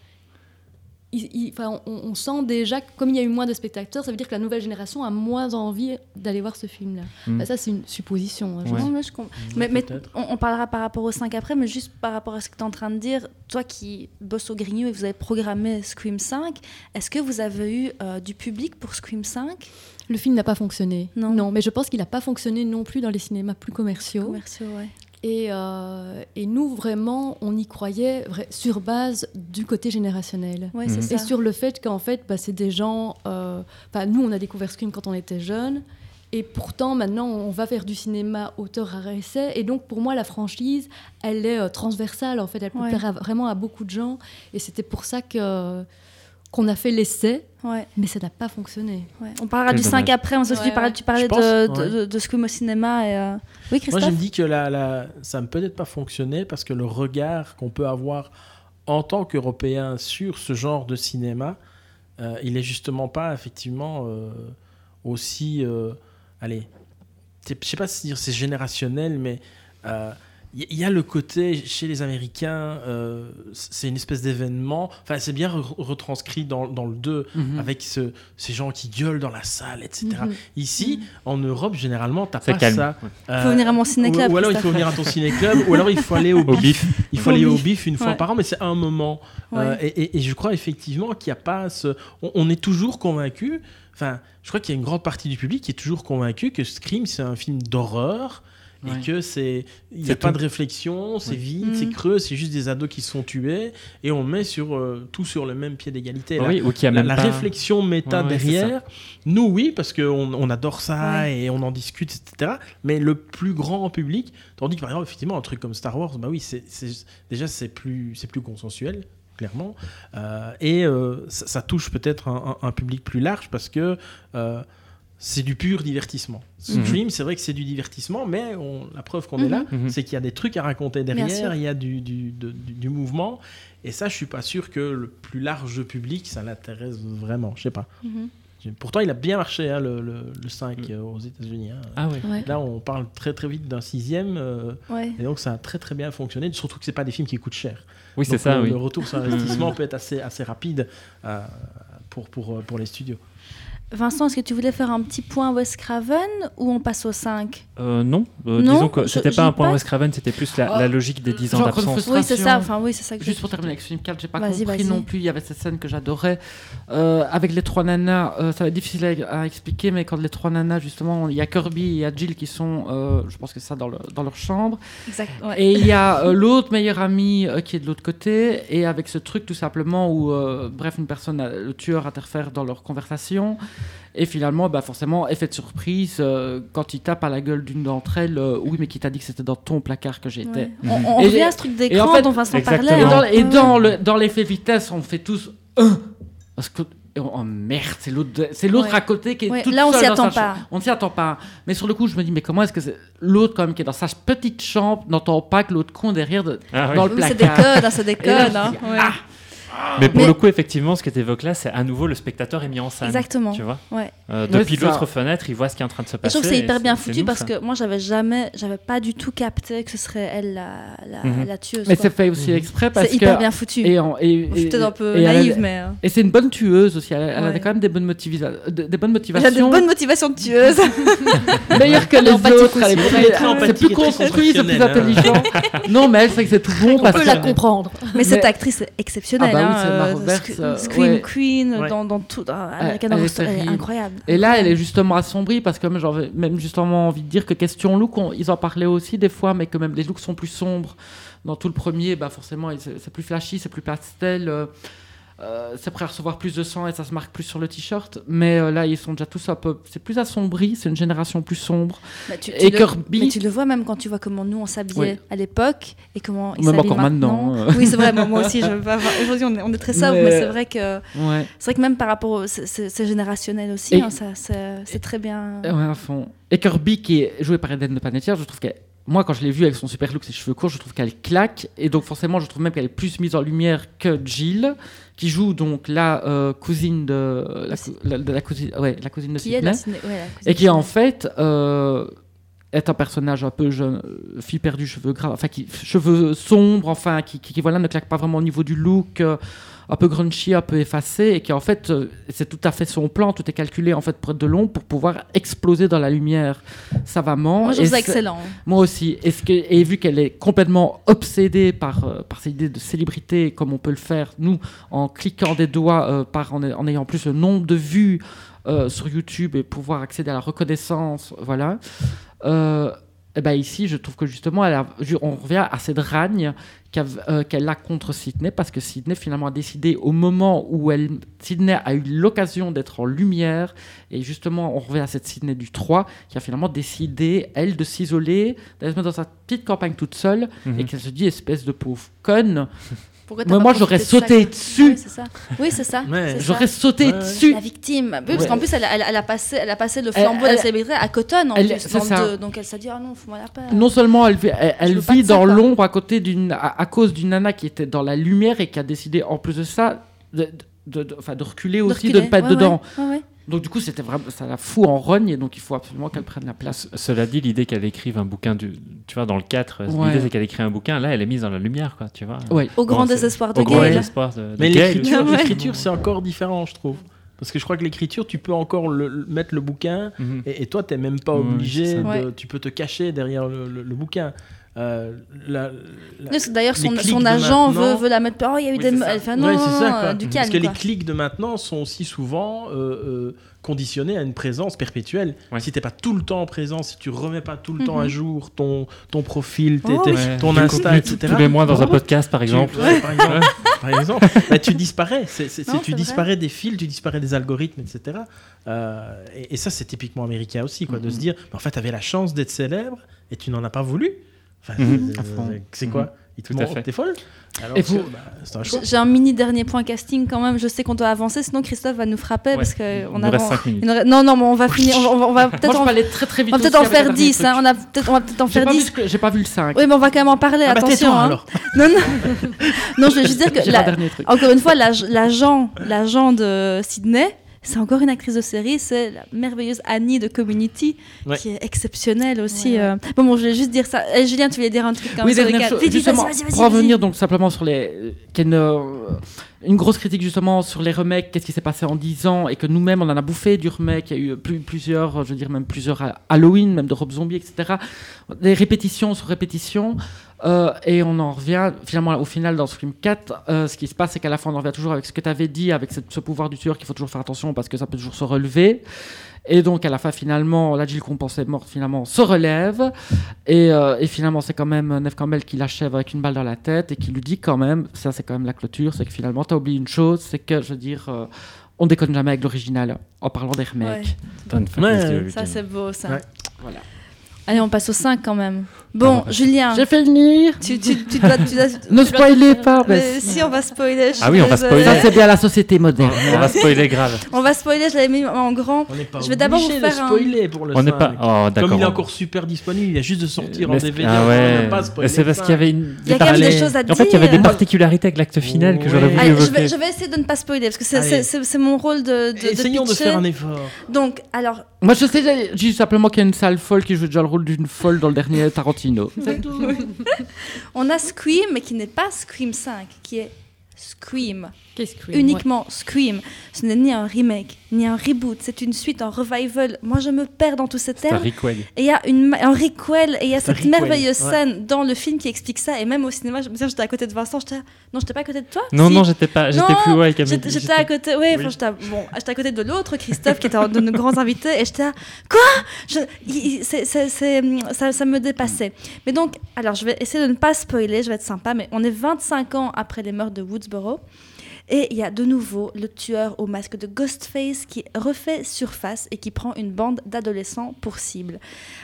il- il- enfin, on, on sent déjà que comme il y a eu moins de spectateurs, ça veut dire que la nouvelle génération a moins envie d'aller voir ce film-là. Bah, ça, c'est une supposition. hein, Ouais. Non, mais je comprends. Mais, mais peut-être. on, on parlera par rapport au 5 après, mais juste par rapport à ce que tu es en train de dire, toi qui bosses au Grignou et vous avez programmé Scream 5, est-ce que vous avez eu euh, du public pour Scream 5 Le film n'a pas fonctionné. Non. mais je pense qu'il n'a pas fonctionné non plus dans les cinémas plus commerciaux. commerciaux ouais. Et, euh, et nous, vraiment, on y croyait vra- sur base du côté générationnel. Ouais. Et sur le fait qu'en fait, bah, c'est des gens. euh, nous, on a découvert Scream quand on était jeunes. Et pourtant, maintenant, on va vers du cinéma auteur à essai. Et donc, pour moi, la franchise, elle est euh, transversale. En fait, elle peut Ouais. plaire à- vraiment à beaucoup de gens. Et c'était pour ça que qu'on a fait l'essai, Ouais, mais ça n'a pas fonctionné. ouais. On parlera du 5 dommage. après, on sait Ouais, tu parlais, ouais. tu parlais Je pense, de, ouais. de, de Scream au cinéma. Et, euh, Oui, Moi, Christophe je me dis que la, la- ça ne peut peut-être pas fonctionner parce que le regard qu'on peut avoir en tant qu'Européen sur ce genre de cinéma, euh, il est justement pas effectivement euh, aussi. euh, allez, c'est- je sais pas si dire c'est générationnel, mais euh, il y, a le côté chez les Américains, euh, c'est une espèce d'événement. Enfin, c'est bien re- retranscrit dans, dans le 2 Mhm. avec ce- ces gens qui gueulent dans la salle, etc. Mhm. Ici, en Europe, généralement, t'as pas calme. ça. Ouais. Il faut venir à mon ciné-club. Ou, ou alors il faut venir à ton ciné-club, ou alors il faut aller au Au bif. Il faut Au aller au bif. une fois Ouais. par an, mais c'est un moment. Euh, Ouais. et, et- et je crois effectivement qu'il n'y a pas ce. On, on est toujours convaincu. Enfin, je crois qu'il y a une grande partie du public qui est toujours convaincu que Scream c'est un film d'horreur. Et que c'est, il n'y a pas de réflexion, c'est Ouais. vide, c'est creux, c'est juste des ados qui se font tuer, et on met sur euh, tout sur le même pied d'égalité. La- oui, ou qui a la, même la pas- réflexion méta Ouais, ouais, c'est derrière, nous oui, parce qu'on on adore ça Ouais. et on en discute, etc. Mais le plus grand public, tandis que par exemple, effectivement, un truc comme Star Wars, bah oui, c'est c'est- déjà c'est plus, c'est plus consensuel, clairement. Euh, et euh, ça, ça touche peut-être un, un- un public plus large parce que euh, c'est du pur divertissement. Mhm. Scream, c'est vrai que c'est du divertissement, mais on- la preuve qu'on est là, Mhm. c'est qu'il y a des trucs à raconter derrière, il y a du, du, de- du- du mouvement. Et ça, je suis pas sûr que le plus large public, ça l'intéresse vraiment. Je sais pas. Mhm. Pourtant, il a bien marché, hein, le, le, le 5 euh, aux États-Unis. hein. Ah ouais. Ouais. Là, on parle très très vite d'un sixième. euh, Ouais. et donc, ça a très très bien fonctionné. Surtout que c'est pas des films qui coûtent cher. Oui, c'est ça, le, oui. le retour sur investissement peut être assez, assez rapide euh, pour, pour, euh, pour les studios. Vincent, est-ce que tu voulais faire un petit point Wes Craven ou on passe au 5 Euh, non, euh, Non, disons que c'était pas un point. Wes Craven, c'était plus la, Ah, la logique des 10 ans d'absence. Oui, c'est ça. Enfin, oui, c'est ça que Juste pour terminer avec Film 4, j'ai pas compris non plus. Il y avait cette scène que j'adorais. Euh, avec les trois nanas, euh, ça va être difficile à, à expliquer, mais quand les trois nanas, justement, il y a Kirby et il y a Jill qui sont, euh, je pense que c'est ça, dans, le- dans leur chambre. Exact. ouais. Et il y a euh, l'autre meilleur ami euh, qui est de l'autre côté, et avec ce truc tout simplement où, euh, bref, une personne, le tueur interfère dans leur conversation, et finalement, bah, forcément, effet de surprise, euh, quand il tape à la gueule d'une d'entre elles, euh, oui, mais qui t'a dit que c'était dans ton placard que j'étais. Ouais. Mhm. On, on Et revient à ce truc et d'écran en fait- dont Vincent parlait. Et hein. dans, et dans, le, dans l'effet vitesse, on fait tous. Euh, parce que. Oh merde, c'est l'autre, c'est l'autre Ouais. à côté qui est Ouais, toute là, on seule s'y attend pas. chambre. On s'y attend pas. Mais sur le coup, je me dis, mais comment est-ce que c'est l'autre quand même qui est dans sa petite chambre n'entend pas que l'autre con derrière de- Ah oui. dans le Oui, c'est des placard. codes, hein, c'est des Et là, codes. hein, dis, ouais. ah, Mais pour Mais- le coup, effectivement, ce que tu évoques là, c'est à nouveau le spectateur est mis en scène. Exactement. Tu vois Ouais. Euh, Depuis l'autre fenêtre, il voit ce qui est en train de se Et je passer. trouve que c'est hyper bien foutu parce que moi, j'avais jamais, j'avais pas du tout capté que ce serait elle la, la, Mhm. la tueuse. Mais c'est fait aussi Mhm. exprès parce C'est hyper que. bien foutu. Et, en- et, Je suis et- peut-être un peu naïve, mais. euh, Et c'est une bonne tueuse aussi. Elle, elle a Ouais. quand même des bonnes, motiva- de- des bonnes Elle a motivations. des bonnes motivations de tueuse. meilleure que les autres. C'est plus construit, c'est plus intelligent. non, mais elle, c'est que c'est tout bon On parce peut que. la comprendre. mais cette actrice est exceptionnelle. Ah bah oui, hein, c'est Emma euh, Roberts, Sc- euh, Scream ouais. Queen, Ouais. dans, dans tout. dans American elle est incroyable. Et là, elle est justement assombrie parce que même, j'avais même justement envie de dire que question look, on- ils en parlaient aussi des fois, mais que même les looks sont plus sombres. Dans tout le premier, bah forcément, c'est plus flashy, c'est plus pastel. euh. Euh, c'est prêt à recevoir plus de sang et ça se marque plus sur le t-shirt. Mais euh, là, ils sont déjà tous un peu. C'est plus assombri, c'est une génération plus sombre. Bah, tu, Et le, Kirby- mais tu le vois même quand tu vois comment nous on s'habillait Oui. à l'époque et comment ils Même s'habillent encore maintenant, euh. Oui, c'est vrai, moi, moi aussi, je veux pas avoir- aujourd'hui on est, on est très sobre, mais, Mais- c'est vrai que Ouais. c'est vrai que même par rapport au c'est- générationnel aussi, hein, ça c'est c'est très bien. Ouais, à fond. Et Kirby, qui est joué par Eden de Panettiere, je trouve qu'elle. Moi, quand je l'ai vue avec son super look, ses cheveux courts, je trouve qu'elle claque. Et donc, forcément, je trouve même qu'elle est plus mise en lumière que Jill, qui joue donc la euh, cousine de. La, cousine, ouais, la cousine de qui Sydney. ouais, cousine Et qui, en fait, euh, est un personnage un peu jeune, euh, fille perdue, cheveux gras, enfin, qui, cheveux sombres, enfin, qui, qui, qui, voilà, ne claque pas vraiment au niveau du look. euh, un peu grunchy, un peu effacé, et qui en fait, euh, c'est tout à fait son plan, tout est calculé en fait pour être de long, pour pouvoir exploser dans la lumière savamment. Moi je trouve ça excellent. moi aussi. Que, et vu qu'elle est complètement obsédée par, euh, par cette idée de célébrité, comme on peut le faire, nous, en cliquant des doigts, euh, par, en, en ayant plus le nombre de vues euh, sur YouTube et pouvoir accéder à la reconnaissance, voilà. Et ben ici, je trouve que justement, elle a- ju- on revient à cette ragne euh, qu'elle a contre Sydney, parce que Sydney finalement a décidé au moment où elle, Sydney a eu l'occasion d'être en lumière, et justement, on revient à cette Sydney du 3, qui a finalement décidé, elle, de s'isoler, d'aller se mettre dans sa petite campagne toute seule, Mhm. et qu'elle se dit, espèce de pauvre conne, Pourquoi t'as Moi, pas moi, j'aurais profité de ça, sauté quoi dessus. Oui, c'est ça. Oui, c'est ça. Ouais. c'est ça. j'aurais sauté Ouais, ouais. dessus. La victime. Oui, parce Ouais. qu'en plus, elle, a- elle, a- elle a passé, elle a passé le Elle- flambeau de elle- la célébrité à Cotton, en elle- plus. c'est dans le ça. deux. Donc elle s'est dit, ah non, fous-moi la paix. Non seulement elle, vit- elle, elle veux pas vit de ça, dans quoi. l'ombre à côté d'une, à, à cause d'une nana qui était dans la lumière et qui a décidé en plus de ça de, de, de- enfin, de reculer aussi, de, reculer. ne pas être Ouais, dedans. ouais, ouais, ouais. Donc du coup, c'était vraiment, ça la fout en rogne et donc il faut absolument qu'elle prenne la place. Ce- Cela dit, l'idée qu'elle écrive un bouquin, du, tu vois, dans le 4, Ouais. l'idée c'est qu'elle écrit un bouquin, là elle est mise dans la lumière, quoi, tu vois. Ouais. Au grand désespoir de Au grand désespoir de, de Mais l'écriture, Ouais. l'écriture, c'est encore différent, je trouve. Parce que je crois que l'écriture, tu peux encore le- le- mettre le bouquin, Mhm. et, et toi, tu n'es même pas obligé, de, tu peux te cacher derrière le, le- le bouquin. Euh, la- la- Parce que D'ailleurs, son, agent veut, veut la mettre. Oh, il y a eu Oui, des. non, Ouais, c'est ça, euh, du Parce calme. que quoi. les clics de maintenant sont aussi souvent euh, euh, conditionnés à une présence perpétuelle. Ouais. Si t'es pas tout le temps présent, si tu remets pas tout le temps Mhm. à jour ton, ton profil, Oh, oui. Ouais. ton Du coup, Insta, etc. Tous les mois dans un Oh, podcast, par tu- exemple. ouais, par exemple, par exemple, bah, tu disparais. Non, tu disparais des fils, tu disparais des algorithmes, etc. Euh, et, et ça, c'est typiquement américain aussi, quoi, de Mhm. se dire, en fait, tu avais la chance d'être célèbre et tu n'en as pas voulu. Enfin, Mhm. c'est- quoi Il te Tout fait. t'es folle Alors Et que, vous- bah, C'est un choix. J'ai un mini dernier point casting quand même. Je sais qu'on doit avancer, sinon Christophe va nous frapper Ouais. parce que on Il nous a. reste 5 minutes. il nous reste- Non, non, mais on va finir. On va, on va- on va peut-être en, peux aller très très on vite. va peut-être aussi en faire le dernier 10. hein. On, a peut-être- on va peut-être en J'ai faire pas, vu 10. ce que- j'ai pas vu le 5. Oui, mais on va quand même en parler. Ah bah attention. hein. alors. Non, non. non, je veux juste dire que la- encore une fois, l'ag- l'agent, l'agent de Sydney, c'est encore une actrice de série, c'est la merveilleuse Annie de Community, Ouais. qui est exceptionnelle aussi. Ouais. euh. Bon, bon, je voulais juste dire ça. Eh, Julien, tu voulais dire un truc quand Oui, même sur chose, justement, vas-y, vas-y, pour vas-y, vas-y. revenir donc simplement sur les, euh, y une, euh, une grosse critique justement sur les remakes, qu'est-ce qui s'est passé en 10 ans et que nous-mêmes on en a bouffé du remake, il y a eu plus, plusieurs, je veux dire même plusieurs ha- Halloween, même de Rob Zombie, etc. Des répétitions sur répétitions. Euh, et on en revient finalement au final dans Scream 4. euh, ce qui se passe, c'est qu'à la fin on en revient toujours avec ce que tu avais dit, avec cette- ce pouvoir du tueur qu'il faut toujours faire attention parce que ça peut toujours se relever. Et donc à la fin finalement, la Jill qu'on pensait morte finalement se relève. Et, euh, et finalement, c'est quand même Neve Campbell qui l'achève avec une balle dans la tête et qui lui dit quand même, ça c'est quand même la clôture, c'est que finalement, tu as oublié une chose, c'est que, je veux dire, euh, on déconne jamais avec l'original en parlant des remakes. Ouais. Ça, c'est beau, ça. Ouais. Voilà. Allez, on passe au 5 quand même. Bon, Ah, Julien, J'ai fait venir tu, tu, tu dois. Tu dois Ne spoilez pas mais mais si, on va spoiler. Ah oui, on va spoiler. Ça, c'est bien la société moderne. On va spoiler grave. On va spoiler, je l'avais mis en grand. On n'est pas Je vais d'abord vous faire un- spoiler pour le On n'est 5. pas. Oh, d'accord. Comme il est encore super disponible, il vient juste de sortir en Mais- DVD. Ah on ouais. C'est parce qu'il y avait une. Il y a des quand même des choses à En fait, il y avait des dire. particularités avec l'acte final que j'aurais voulu évoquer. je vais essayer de ne pas spoiler parce que c'est- mon rôle de, Essayons de faire un effort. Donc, alors, Moi, je sais je dis simplement qu'il y a une salle folle qui joue déjà le rôle d'une folle dans le dernier Tarantino. on a Scream, mais qui n'est pas Scream 5, qui est Scream. Uniquement Scream. Ce n'est ni un remake, ni un reboot. C'est une suite, un revival. Moi, je me perds dans tous ces termes. requel. Et il y a une, un requel, et il y a cette merveilleuse ouais. scène dans le film qui explique ça. Et même au cinéma, je me souviens, j'étais à côté de Vincent. J'étais, non, j'étais pas à côté de toi. Non, Si. non, j'étais pas. J'étais Non, plus Amélie. J'étais j'étais à côté, ouais, Oui. j'étais à- bon, j'étais à côté de l'autre Christophe qui était un de nos grands invités et j'étais là, quoi? Je- il- il- c'est- c'est- c'est- ça, ça me dépassait. Mais donc, alors je vais essayer de ne pas spoiler, je vais être sympa, mais on est 25 ans après les meurtres de Woodsboro Et il y a de nouveau le tueur au masque de Ghostface qui refait surface et qui prend une bande d'adolescents pour cible.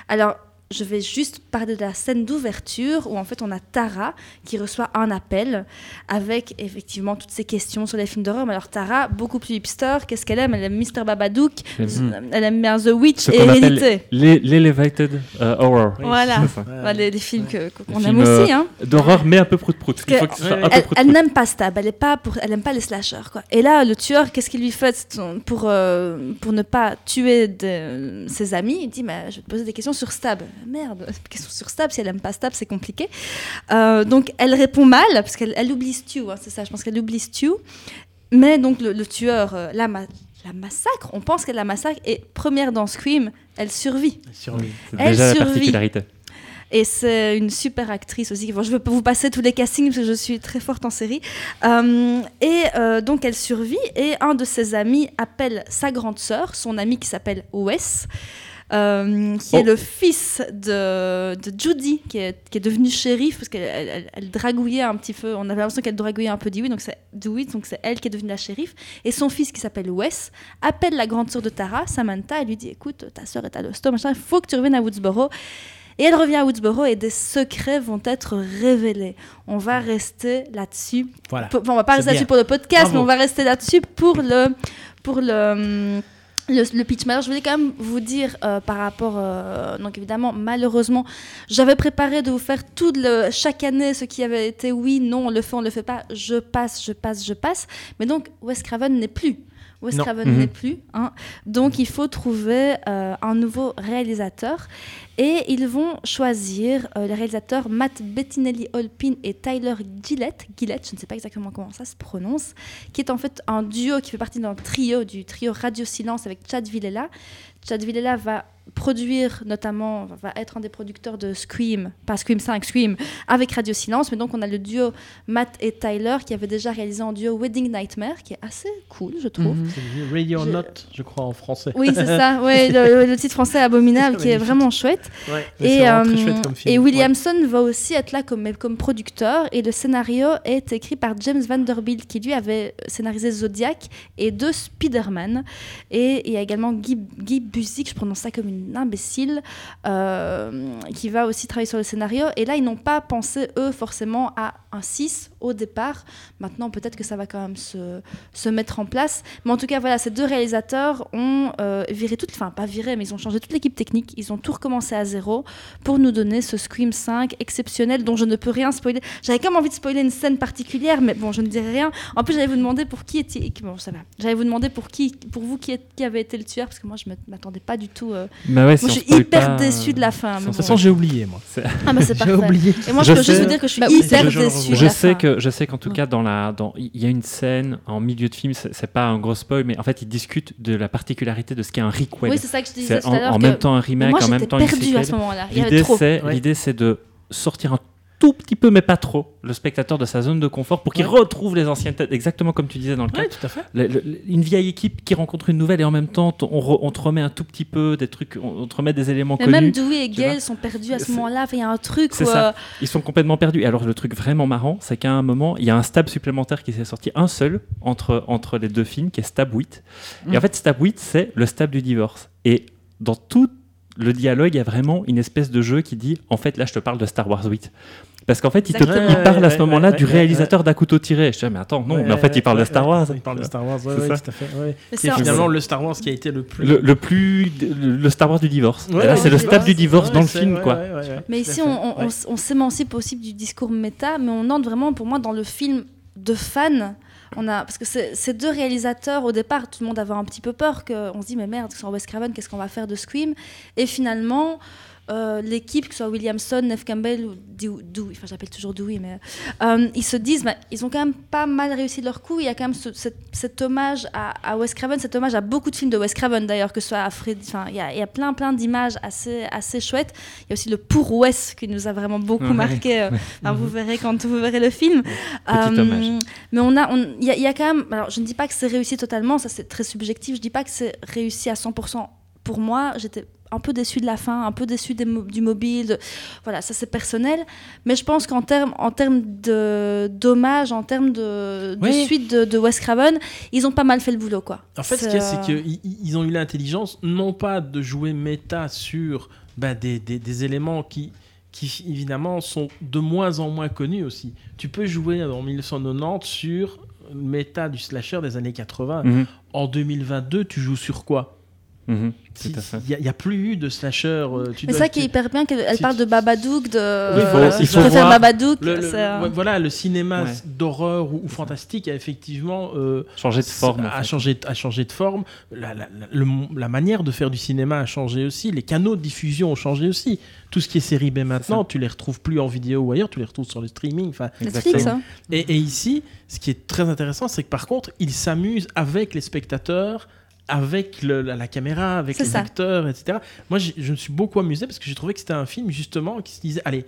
Alors, je vais juste parler de la scène d'ouverture où en fait on a Tara qui reçoit un appel avec effectivement toutes ces questions sur les films d'horreur. Mais alors Tara, beaucoup plus hipster, qu'est-ce qu'elle aime? Elle aime Mr. Babadook, elle aime bien The Witch Ce et Hérédité. l'e- l'elevated euh, horror. Oui, Voilà. Ouais, les, les films qu'on aime films, aussi. euh, Hein. D'horreur, mais un peu prout-prout. Ouais, Elle, n'aime pas Stab, elle, est pas pour, elle aime pas les slashers. Quoi. Et là, le tueur, qu'est-ce qu'il lui fait pour, euh, pour ne pas tuer de- ses amis? Il dit mais, Je vais te poser des questions sur Stab. Merde, questions sur Stab, si elle n'aime pas Stab, c'est compliqué. Euh, donc elle répond mal, parce qu'elle elle oublie Stu, hein, c'est ça, je pense qu'elle oublie Stu. Mais donc le, le tueur euh, la, ma- la massacre, on pense qu'elle la massacre, et première dans Scream, elle survit. Survie. C'est elle déjà la survit. particularité. Et c'est une super actrice aussi. Bon, je vais pas vous passer tous les castings parce que je suis très forte en série. Euh, et euh, donc elle survit et un de ses amis appelle sa grande sœur, son ami qui s'appelle Wes. Euh, qui Oh. est le fils de, de Judy, qui est, qui est devenu shérif, parce qu'elle elle, elle- dragouillait un petit peu, on avait l'impression qu'elle dragouillait un peu Dewey, donc c'est Dewey, donc c'est elle qui est devenue la shérif. Et son fils, qui s'appelle Wes, appelle la grande sœur de Tara, Samantha, et lui dit Écoute, ta sœur est à l'hosto, machin, il faut que tu reviennes à Woodsboro. Et elle revient à Woodsboro et des secrets vont être révélés. On va rester là-dessus. Voilà. Bon, on va pas rester là-dessus pour le podcast, Bravo. mais on va rester là-dessus pour le, pour le, hum, le, pitch. Mais alors, je voulais quand même vous dire euh, par rapport. euh, donc, évidemment, malheureusement, j'avais préparé de vous faire tout le, chaque année ce qui avait été oui, non, on le fait, on le fait pas, je passe, je passe, je passe. Mais donc, Wes Craven n'est plus. Wes Non. Craven Mhm. n'est plus. hein. Donc, il faut trouver euh, un nouveau réalisateur. Et ils vont choisir euh, les réalisateurs Matt Bettinelli Holpin et Tyler Gillette, Gillette, je ne sais pas exactement comment ça se prononce, qui est en fait un duo qui fait partie d'un trio, du trio Radio Silence avec Chad Villela. Chad Villela va produire notamment, va être un des producteurs de Scream, pas Scream 5, Scream, avec Radio Silence. Mais donc on a le duo Matt et Tyler qui avait déjà réalisé un duo Wedding Nightmare, qui est assez cool, je trouve. C'est devenu Radio Je- Not, je crois, en français. Oui, c'est ça. Ouais, le, le titre français abominable qui est vraiment chouette. Ouais, Et, c'est vraiment très chouette comme film. et Ouais. Williamson va aussi être là comme, comme producteur. Et le scénario est écrit par James Vanderbilt, qui lui avait scénarisé Zodiac et deux Spider-Man. Et il y a également Guy, Guy Busick, je prononce ça comme une imbécile, euh, qui va aussi travailler sur le scénario. Et là, ils n'ont pas pensé, eux, forcément à un 6 au départ. Maintenant, peut-être que ça va quand même se, se mettre en place. Mais en tout cas, voilà, ces deux réalisateurs ont euh, viré toute, enfin pas viré, mais ils ont changé toute l'équipe technique. Ils ont tout recommencé à zéro pour nous donner ce Scream 5 exceptionnel dont je ne peux rien spoiler. J'avais quand même envie de spoiler une scène particulière, mais bon, je ne dirai rien. En plus, j'allais vous demander pour qui était. Bon, ça va. J'allais vous demander pour qui, pour vous, qui, est- qui avait été le tueur, parce que moi, je ne m'attendais pas du tout. euh, Bah ouais, si Moi, je suis hyper pas, déçue de la fin. mais on De toute façon, j'ai oublié, moi. Ah, bah, c'est J'ai parfait. oublié. Et moi, je, Je peux juste vous dire que je suis Bah hyper déçue. Je la sais fin. Je sais qu'en tout cas dans la dans il y a une scène en milieu de film c'est pas un gros spoil mais en fait ils discutent de la particularité de ce qu'est un requel. Oui, c'est ça que je disais en, en même temps un remake moi, en même temps une l'idée c'est de sortir un tout petit peu mais pas trop le spectateur de sa zone de confort pour qu'il Ouais. retrouve les anciennes têtes exactement comme tu disais dans le cas Ouais, tout à fait. le- le- une vieille équipe qui rencontre une nouvelle et en même temps on, re- on te remet un tout petit peu des trucs on, on te remet des éléments Mais connus même Dewey et. Gail sont perdus à ce moment-là. Enfin, il y a un truc C'est où, ça. euh, Ils sont complètement perdus. Et alors, le truc vraiment marrant, c'est qu'à un moment, il y a un stab supplémentaire qui s'est sorti, un seul, entre, entre les deux films, qui est Stab 8. Et Mm. en fait, Stab 8, c'est le stab du divorce. Et dans tout le dialogue, il y a vraiment une espèce de jeu qui dit en fait, là, je te parle de Star Wars 8. Parce qu'en fait, il, te, Exactement. il parle à ce Ouais, moment-là ouais, du ouais, réalisateur d'à couteau tiré. Je dis, mais attends, non, Ouais, mais en fait, il parle de Star Wars. Il parle de Star Wars, ouais, C'est ouais, ça. tout à fait. Qui est finalement le Star Wars qui a été le plus. Le, le plus. Le, Star Wars du divorce. Et là, ouais, c'est le ça, du divorce ouais, dans le film, ouais, quoi. ouais, ouais, ouais, Mais ici, on, on- Ouais. on- on s'émancipe aussi du discours méta, mais on entre vraiment, pour moi, dans le film de fans. On a, parce que ces deux réalisateurs, au départ, tout le monde avait un petit peu peur, que, on se dit, mais merde, en Wes Craven, qu'est-ce qu'on va faire de Scream? Et finalement, euh, l'équipe, que ce soit Williamson, Neve Campbell ou Dew- Dewey, enfin j'appelle toujours Dewey, mais euh, ils se disent, bah, ils ont quand même pas mal réussi leur coup. Il y a quand même ce- cet, cet hommage à, à Wes Craven, cet hommage à beaucoup de films de Wes Craven d'ailleurs, que ce soit à Freddy, enfin il y a, il y a plein plein d'images assez, assez chouettes. Il y a aussi le pour Wes qui nous a vraiment beaucoup Ouais. marqué. euh, enfin, vous verrez quand vous verrez le film. Petit Euh, hommage. Mais on a, il y, y a quand même. Alors, je ne dis pas que c'est réussi totalement, ça c'est très subjectif. Je dis pas que c'est réussi à 100%. Pour moi, j'étais un peu déçue de la fin, un peu mo- du mobile. de- Voilà, ça c'est personnel. Mais je pense qu'en termes en termes de d'hommage, en termes de, de Oui. suite de, de Wes Craven, ils ont pas mal fait le boulot, quoi. En fait, ce qu'il y a, c'est euh, qu'ils ils ont eu l'intelligence, non pas de jouer méta sur bah, des, des- des éléments qui, qui, évidemment, sont de moins en moins connus aussi. Tu peux jouer en 1990 sur le méta du slasher des années 80. Mhm, En 2022, tu joues sur quoi? Mhm. Il n'y a, plus eu de slasher. euh, tu Mais ça qui est hyper bien qu'elle parle de Babadook, de Oui, il faut- euh, il je faut préfère voir Babadook. le, le- euh, voilà, le cinéma Ouais. d'horreur ou, ou fantastique a effectivement euh, Changer de forme. a changé, a changé de forme. La, la- la- le- la manière de faire du cinéma a changé aussi. Les canaux de diffusion ont changé aussi. Tout ce qui est série B maintenant, tu les retrouves plus en vidéo ou ailleurs, tu les retrouves sur le streaming. Netflix, hein. et, et ici, ce qui est très intéressant, c'est que par contre, ils s'amusent avec les spectateurs, avec le- la, la caméra, avec les ça. acteurs, etc. Moi, je me suis beaucoup amusé parce que j'ai trouvé que c'était un film justement qui se disait, allez,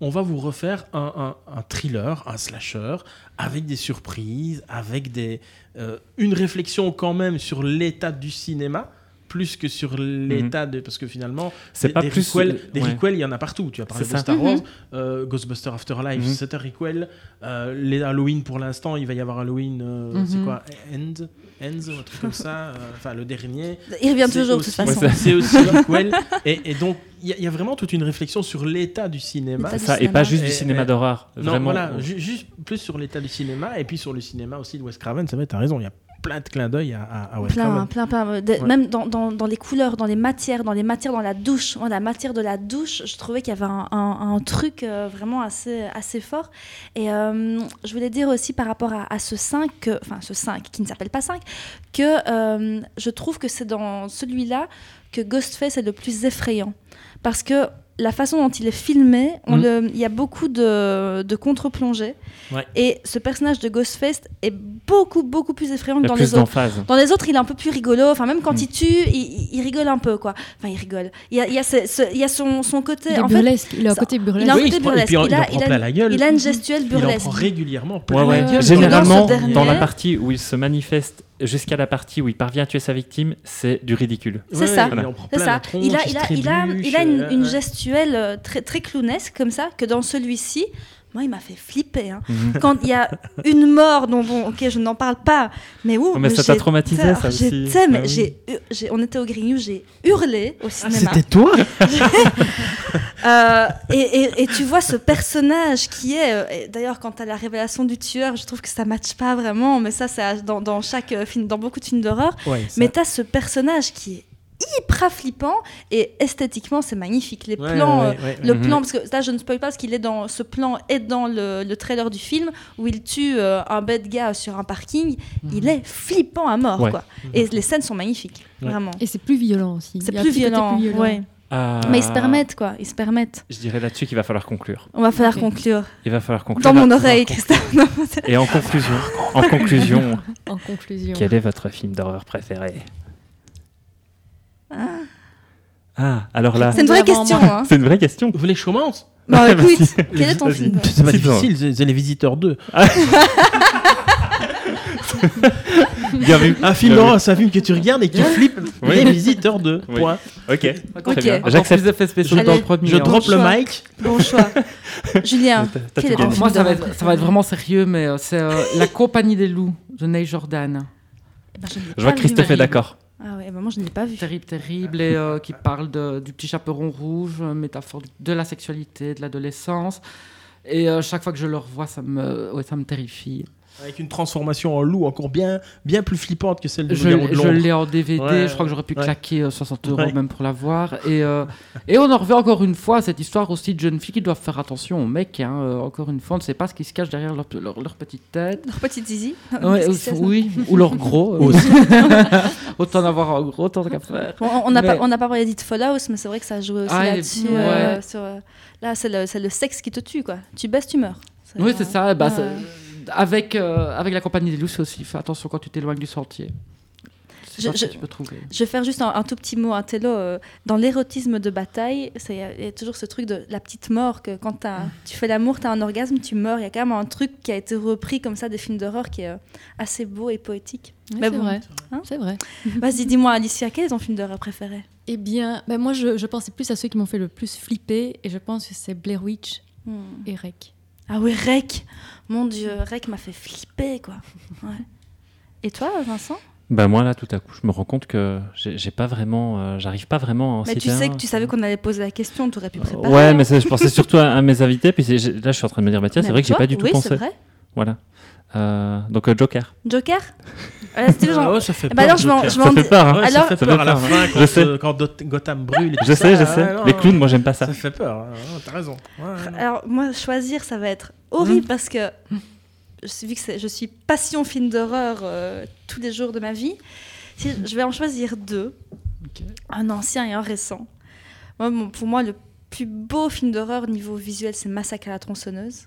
on va vous refaire un, un- un thriller, un slasher, avec des surprises, avec des, euh, une réflexion quand même sur l'état du cinéma plus que sur l'état de parce que finalement C'est des, pas des plus. requels, des requels, il y en a partout. Tu as parlé de ça. Star Mhm. Wars, euh, Ghostbusters Afterlife, Mhm. c'est un requel. Euh, les Halloween pour l'instant, il va y avoir Halloween, euh, Mhm. c'est quoi End Ends, un truc comme ça. euh, Enfin, le dernier. Il revient toujours de toute aussi- façon. Ouais, C'est aussi un requel. Et, et donc, il y, a- il y a vraiment toute une réflexion sur l'état du cinéma. Ça, et pas juste Et- du cinéma d'horreur. Non, Vraiment. voilà, ju- juste plus sur l'état du cinéma et puis sur le cinéma aussi de Wes Craven. C'est vrai, t'as raison, il y a plein de clins d'œil à, à, Plein, plein, plein. De- Ouais. Même dans, dans, dans les couleurs, dans les matières, dans les matières dans la douche. La matière de la douche, je trouvais qu'il y avait un, un- un truc euh, vraiment assez, assez fort. Et euh, je voulais dire aussi par rapport à, à ce 5, que- enfin ce 5 qui ne s'appelle pas 5, que euh, je trouve que c'est dans celui-là que Ghostface est le plus effrayant. Parce que la façon dont il est filmé, Mhm. il y a beaucoup de, de contre-plongées. Ouais. Et ce personnage de Ghostface est beaucoup, beaucoup plus effrayant que dans plus les autres. Dans les autres, il est un peu plus rigolo. Enfin, même quand Mm. il tue, il, rigole un peu, quoi. Enfin, il rigole. Il y a, il y a, ce- ce- il y a son, son côté. Il est en fait, burlesque. Il a un côté il a burlesque. un Oui, côté burlesque. il a, il la gueule. il a une gestuelle Il en burlesque. prend régulièrement Ouais, ouais. Généralement, dans dernier- dans la partie où il se manifeste jusqu'à la partie où il parvient à tuer sa victime, c'est du ridicule. C'est ça. il ça. tronche, a, se il a, il a, trébuche, il a une, euh, une ouais. gestuelle euh, très, très clownesque comme ça, que dans celui-ci, moi, il m'a fait flipper. hein. Mhm. Quand il y a une mort, dont bon, ok, je n'en parle pas, mais où Oh, mais ça t'a traumatisé, ça aussi. Mais Ah oui. j'ai, on était au Grignou, j'ai hurlé au Ah, cinéma. C'était toi Euh, et, et- et tu vois ce personnage qui est. euh, D'ailleurs, quant à la révélation du tueur, je trouve que ça matche pas vraiment, mais ça, c'est dans, dans chaque euh, film, dans beaucoup de films d'horreur. Ouais, Mais tu as ce personnage qui est hyper flippant et esthétiquement, c'est magnifique. Les Ouais, plans. ouais, euh, ouais, ouais. le Mhm. plan, parce que là je ne spoil pas parce qu'il est dans ce plan est dans le, le trailer du film où il tue euh, un bête gars sur un parking. Il est flippant à mort, Ouais. quoi. Et les scènes sont magnifiques, Ouais. vraiment. Et c'est plus violent aussi. C'est plus violent, ouais. Ah. Mais ils se permettent, quoi. Ils se permettent. Je dirais là-dessus qu'il va falloir conclure. On va falloir conclure. Il va falloir conclure. Dans mon oreille, Christophe. Et en conclusion, en conclusion, En conclusion. quel est votre film d'horreur préféré? Ah, alors là, C'est une vraie question. Hein. c'est une vraie question. Vous voulez que je commence Bon, Ouais, écoute, quel est ton Vas-y. film C'est pas C'est difficile, c'est- c'est Les Visiteurs 2. Bien vu. Un film Bien d'horreur, c'est un film que tu regardes et que tu flippes. Oui. Les Visiteurs 2. Oui. Point. Ok. Ok. Très bien. Encore J'accepte. plus d'effets spéciaux Je- dans le premier. Je hein. drop le choix. mic. Bon choix. Julien, T'as- t'as quel est ton gagné. film Moi, ça va, être, ça va être vraiment sérieux, mais euh, c'est euh, La Compagnie des loups de Neil Jordan. Eh ben, je vois que Christophe est d'accord. Ah ouais, ben je ne l'ai pas vu. Terrible, terrible, et euh, qui parle de- du petit chaperon rouge, euh, métaphore de la sexualité, de l'adolescence. Et euh, chaque fois que je le revois, ça me, ouais, ça me terrifie. Avec une transformation en loup encore bien, bien plus flippante que celle de Je, de je l'ai en DVD, Ouais, je crois que j'aurais pu ouais. claquer euh, 60 euros Ouais. même pour l'avoir. Et, euh, et on en revient encore une fois à cette histoire aussi de jeunes filles qui doivent faire attention aux mecs. hein. Euh, encore une fois, on ne sait pas ce qui se cache derrière leur, leur- leur petite tête. Leur petite zizi. Oui, ou leur gros. euh, Aussi. autant d'avoir un gros, autant qu'à faire. Bon, on n'a Mais- pas, on n'a pas parlé d'It Follows, mais c'est vrai que ça joue aussi Ah, là-dessus. ouais. euh, sur, euh, là, c'est le, c'est le sexe qui te tue, quoi. Tu baisses, tu meurs. Oui, c'est ça. Bah, ouais. Avec, euh, avec la compagnie des loups, aussi fais attention quand tu t'éloignes du sentier. C'est Je- je- tu peux trouver. Je vais faire juste un, un tout petit mot, un télo. euh, dans l'érotisme de bataille, il y, a- il y a toujours ce truc de la petite mort, que quand tu fais l'amour, tu as un orgasme, tu meurs. Il y a quand même un truc qui a été repris comme ça des films d'horreur qui est euh, assez beau et poétique. Oui, Mais c'est bon. vrai. Hein c'est vrai. Vas-y, dis-moi, Alicia, quel est ton film d'horreur préféré? Eh bien, ben moi, je, je pensais plus à ceux qui m'ont fait le plus flipper, et je pense que c'est Blair Witch Hmm. et Rec. Ah oui, Rec Mon Dieu, Rec m'a fait flipper, quoi. Ouais. Et toi, Vincent? Bah moi là tout à coup je me rends compte que j'ai pas vraiment, euh, j'arrive pas vraiment à en Mais tu sais un. que tu savais qu'on allait poser la question, tu aurais pu Euh, préparer. Ouais mais je pensais surtout à, à mes invités puis là je suis en train de me dire bah tiens c'est vrai que j'ai pas du tout oui, pensé. c'est vrai. Voilà. Euh, donc euh, Joker. Joker Euh, c'était genre- Ah ouais, ça fait ben peur, alors, je vais en- Joker. je vais Ça fait peur. hein. Ouais, Alors- ça fait Ça peur fait à la fin Je quand, sais. euh, quand Gotham brûle. Et Je sais je ça, sais. ouais, non, Les clowns moi j'aime pas ça. Ça fait peur. hein. T'as raison. Ouais. Alors moi, choisir, ça va être horrible Mmh. parce que je- vu que c'est- je suis passion film d'horreur euh, tous les jours de ma vie, si je vais en choisir deux, un ancien et un récent. Moi, pour moi, le plus beau film d'horreur niveau visuel, c'est Massacre à la tronçonneuse.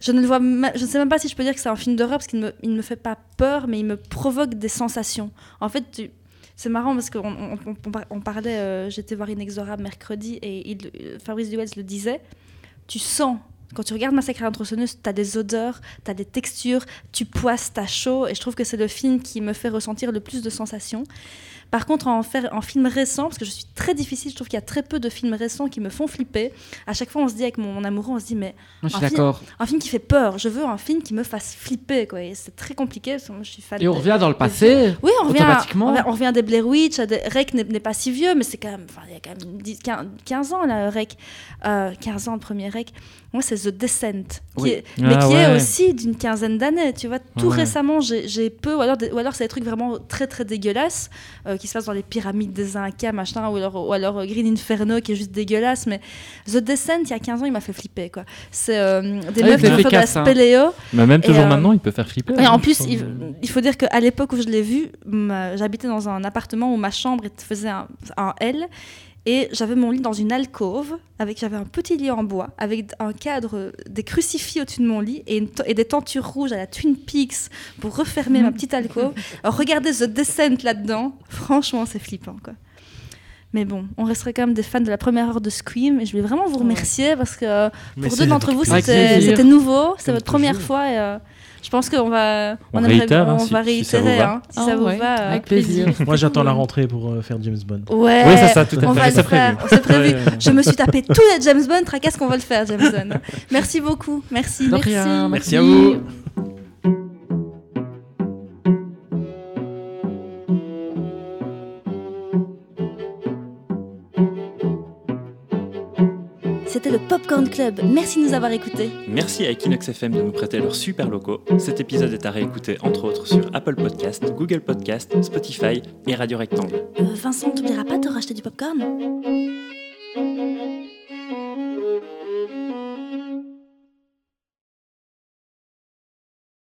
Je ne le vois, je ne sais même pas si je peux dire que c'est un film d'horreur parce qu'il ne me, fait pas peur, mais il me provoque des sensations. En fait, c'est marrant parce qu'on on, on- on par- on parlait, euh, j'étais voir Inexorable mercredi et euh, Fabrice Duels le disait, tu sens, quand tu regardes Massacre à la tronçonneuse, tu as des odeurs, tu as des textures, tu poisses, tu as chaud, et je trouve que c'est le film qui me fait ressentir le plus de sensations. Par contre, en, faire, en film récent, parce que je suis très difficile, je trouve qu'il y a très peu de films récents qui me font flipper. À chaque fois, on se dit avec mon, mon amoureux, on se dit, mais Moi, je suis Un film- d'accord. un film qui fait peur, je veux un film qui me fasse flipper, quoi. Et c'est très compliqué, parce que moi, je suis fan Et on revient dans le passé. oui, on revient, à- Automatiquement. on, revient, des Blair Witch, à des- Rec n'est pas si vieux, mais c'est quand même, enfin, il y a quand même 10, 15, 15 ans là, Rec, Euh, 15 ans le premier Rec. Moi, c'est The Descent, qui Oui. est- mais Ah qui est aussi d'une quinzaine d'années. Tu vois, tout Ouais. récemment, j'ai j'ai peu, ou alors, des- ou alors c'est des trucs vraiment très très dégueulasses euh, qui se passent dans les pyramides des Incas, machin, ou alors, ou alors euh, Green Inferno qui est juste dégueulasse. Mais The Descent, il y a 15 ans, il m'a fait flipper, quoi. C'est euh, des Ah, meufs qui font de la hein. spéléo. Mais même toujours euh, maintenant il peut faire flipper. Et hein. en plus, Enfin, il, il faut dire qu'à l'époque où je l'ai vu, j'habitais dans un appartement où ma chambre faisait un, un L. Et j'avais mon lit dans une alcôve, avec j'avais un petit lit en bois, avec un cadre, des crucifix au-dessus de mon lit et, et des tentures rouges à la Twin Peaks pour refermer ma petite alcôve. Alors regardez The Descent là-dedans, franchement c'est flippant quoi. Mais bon, on resterait quand même des fans de la première heure de Scream et je voulais vraiment vous remercier parce que Mais pour deux d'entre vous c'était nouveau, c'est votre première fois et euh, je pense qu'on va On réitère, hein, on si- va si ça vous réitérer va. hein, si Ah ça vous ouais, va. euh. Avec plaisir. Moi, j'attends la rentrée pour euh, faire James Bond. Ouais, Oui, c'est ça, tout à on fait. va le C'est faire. prévu. C'est prévu. Ouais. Je me suis tapé tous les James Bond, tracasse qu'on va le faire, James Bond. Merci beaucoup, merci. Rien, Merci à vous. C'était le Popcorn Club. Merci de nous avoir écoutés. Merci à Equinox FM de nous prêter leurs super locaux. Cet épisode est à réécouter entre autres sur Apple Podcast, Google Podcast, Spotify et Radio Rectangle. Euh, Vincent, t'oublieras pas de racheter du popcorn?